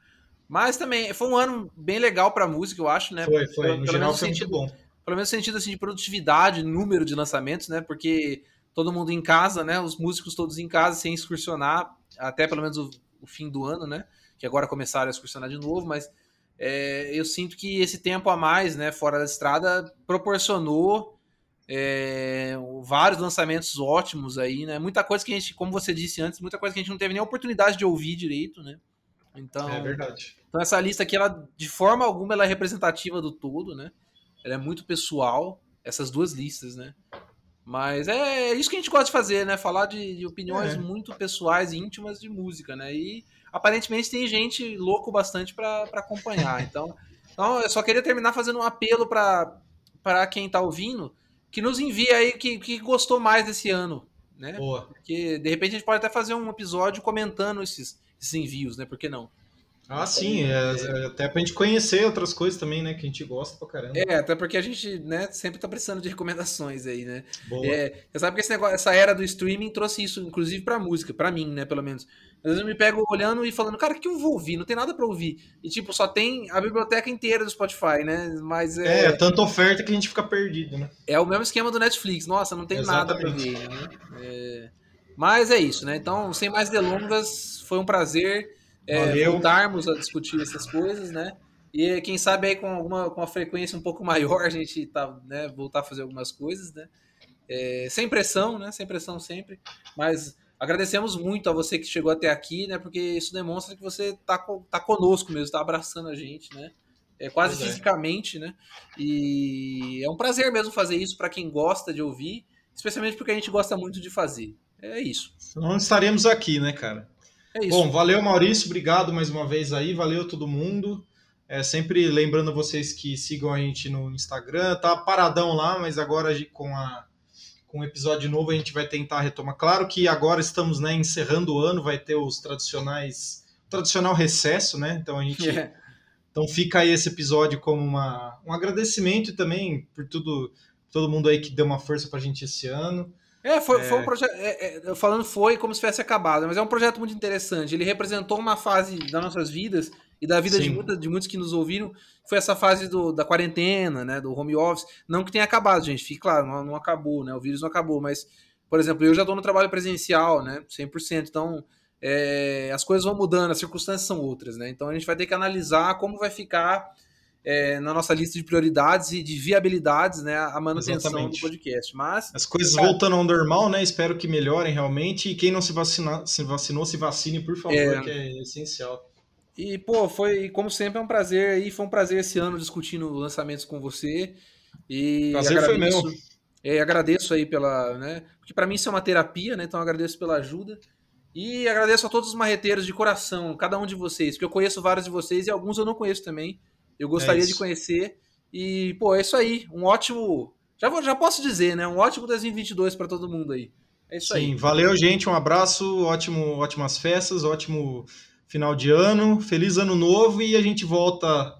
Mas também foi um ano bem legal para música, eu acho, né? Foi, foi. No pelo geral foi sentido, muito bom. Pelo menos no sentido assim, de produtividade, número de lançamentos, né? Porque todo mundo em casa, né? Os músicos todos em casa, sem excursionar, até pelo menos o, o fim do ano, né? Que agora começaram a excursionar de novo, mas é, eu sinto que esse tempo a mais, né? Fora da estrada, proporcionou é, vários lançamentos ótimos aí, né? Muita coisa que a gente, como você disse antes, muita coisa que a gente não teve nem oportunidade de ouvir direito, né? Então, é verdade. Então essa lista aqui, ela de forma alguma ela é representativa do todo, né? Ela é muito pessoal, essas duas listas, né? Mas é isso que a gente gosta de fazer, né? Falar de, de opiniões é. muito pessoais e íntimas de música, né? E aparentemente tem gente louco bastante para acompanhar. Então, então, eu só queria terminar fazendo um apelo para quem está ouvindo que nos envie aí que, que gostou mais desse ano, né? Boa. Porque de repente a gente pode até fazer um episódio comentando esses, esses envios, né? Por que não? Ah, sim, é, é, até pra gente conhecer outras coisas também, né? Que a gente gosta pra caramba. É, até porque a gente, né, sempre tá precisando de recomendações aí, né? Boa. É, você sabe que esse negócio, essa era do streaming trouxe isso, inclusive pra música, pra mim, né, pelo menos. Às vezes eu me pego olhando e falando, cara, o que eu vou ouvir? Não tem nada pra ouvir. E, tipo, só tem a biblioteca inteira do Spotify, né? Mas é. É, tanta oferta que a gente fica perdido, né? É o mesmo esquema do Netflix. Nossa, não tem Exatamente. nada pra ver, né? É... Mas é isso, né? Então, sem mais delongas, foi um prazer é, voltarmos a discutir essas coisas, né? E quem sabe aí com alguma com uma frequência um pouco maior a gente tá, né, voltar a fazer algumas coisas, né? É, sem pressão, né? Sem pressão sempre. Mas agradecemos muito a você que chegou até aqui, né? Porque isso demonstra que você tá, tá conosco mesmo, tá abraçando a gente, né? É, quase pois é. fisicamente, é. né? E é um prazer mesmo fazer isso para quem gosta de ouvir, especialmente porque a gente gosta muito de fazer. É isso. Então estaremos aqui, né, cara? É isso. Bom, valeu Maurício, obrigado mais uma vez aí, valeu todo mundo. É, sempre lembrando vocês que sigam a gente no Instagram, tá paradão lá, mas agora com a com um episódio novo a gente vai tentar retomar. Claro que agora estamos né, encerrando o ano, vai ter os tradicionais tradicional recesso, né? Então a gente é. então fica aí esse episódio como uma, um agradecimento também por tudo todo mundo aí que deu uma força para a gente esse ano. É, foi, é... foi um projeto. É, é, falando foi como se tivesse acabado, mas é um projeto muito interessante. Ele representou uma fase das nossas vidas e da vida de, muita, de, muitos que nos ouviram. Foi essa fase do, da quarentena, né? Do home office. Não que tenha acabado, gente. Fique claro, não, não acabou, né? O vírus não acabou, mas, por exemplo, eu já estou no trabalho presencial, né? 100%. Então, é, as coisas vão mudando, as circunstâncias são outras, né? Então a gente vai ter que analisar como vai ficar é, na nossa lista de prioridades e de viabilidades, né, a manutenção Exatamente. do podcast. Mas as coisas cara, voltando ao normal, né? Espero que melhorem realmente e quem não se, vacina, se vacinou, se vacine, por favor, é, que é essencial. E pô, foi como sempre é um prazer e foi um prazer esse ano discutindo lançamentos com você. E prazer agradeço, foi meu. É, agradeço aí pela, né? Porque para mim isso é uma terapia, né? Então agradeço pela ajuda. E agradeço a todos os marreteiros de coração, cada um de vocês, porque eu conheço vários de vocês e alguns eu não conheço também. Eu gostaria é de conhecer. E, pô, é isso aí. Um ótimo. Já, vou, já posso dizer, né? Um ótimo 2022 para todo mundo aí. É isso Sim, aí. valeu, gente. Um abraço, ótimo, ótimas festas, ótimo final de ano, feliz ano novo e a gente volta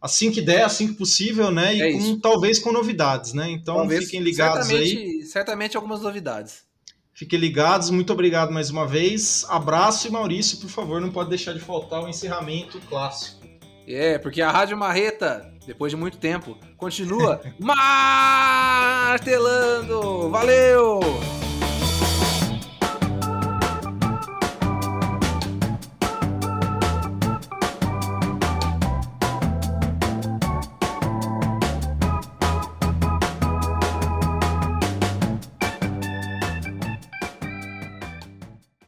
assim que der, assim que possível, né? E é com, talvez com novidades, né? Então talvez, fiquem ligados certamente, aí. Certamente algumas novidades. Fiquem ligados, muito obrigado mais uma vez. Abraço e Maurício, por favor, não pode deixar de faltar o encerramento clássico. É, porque a Rádio Marreta, depois de muito tempo, continua martelando. Valeu!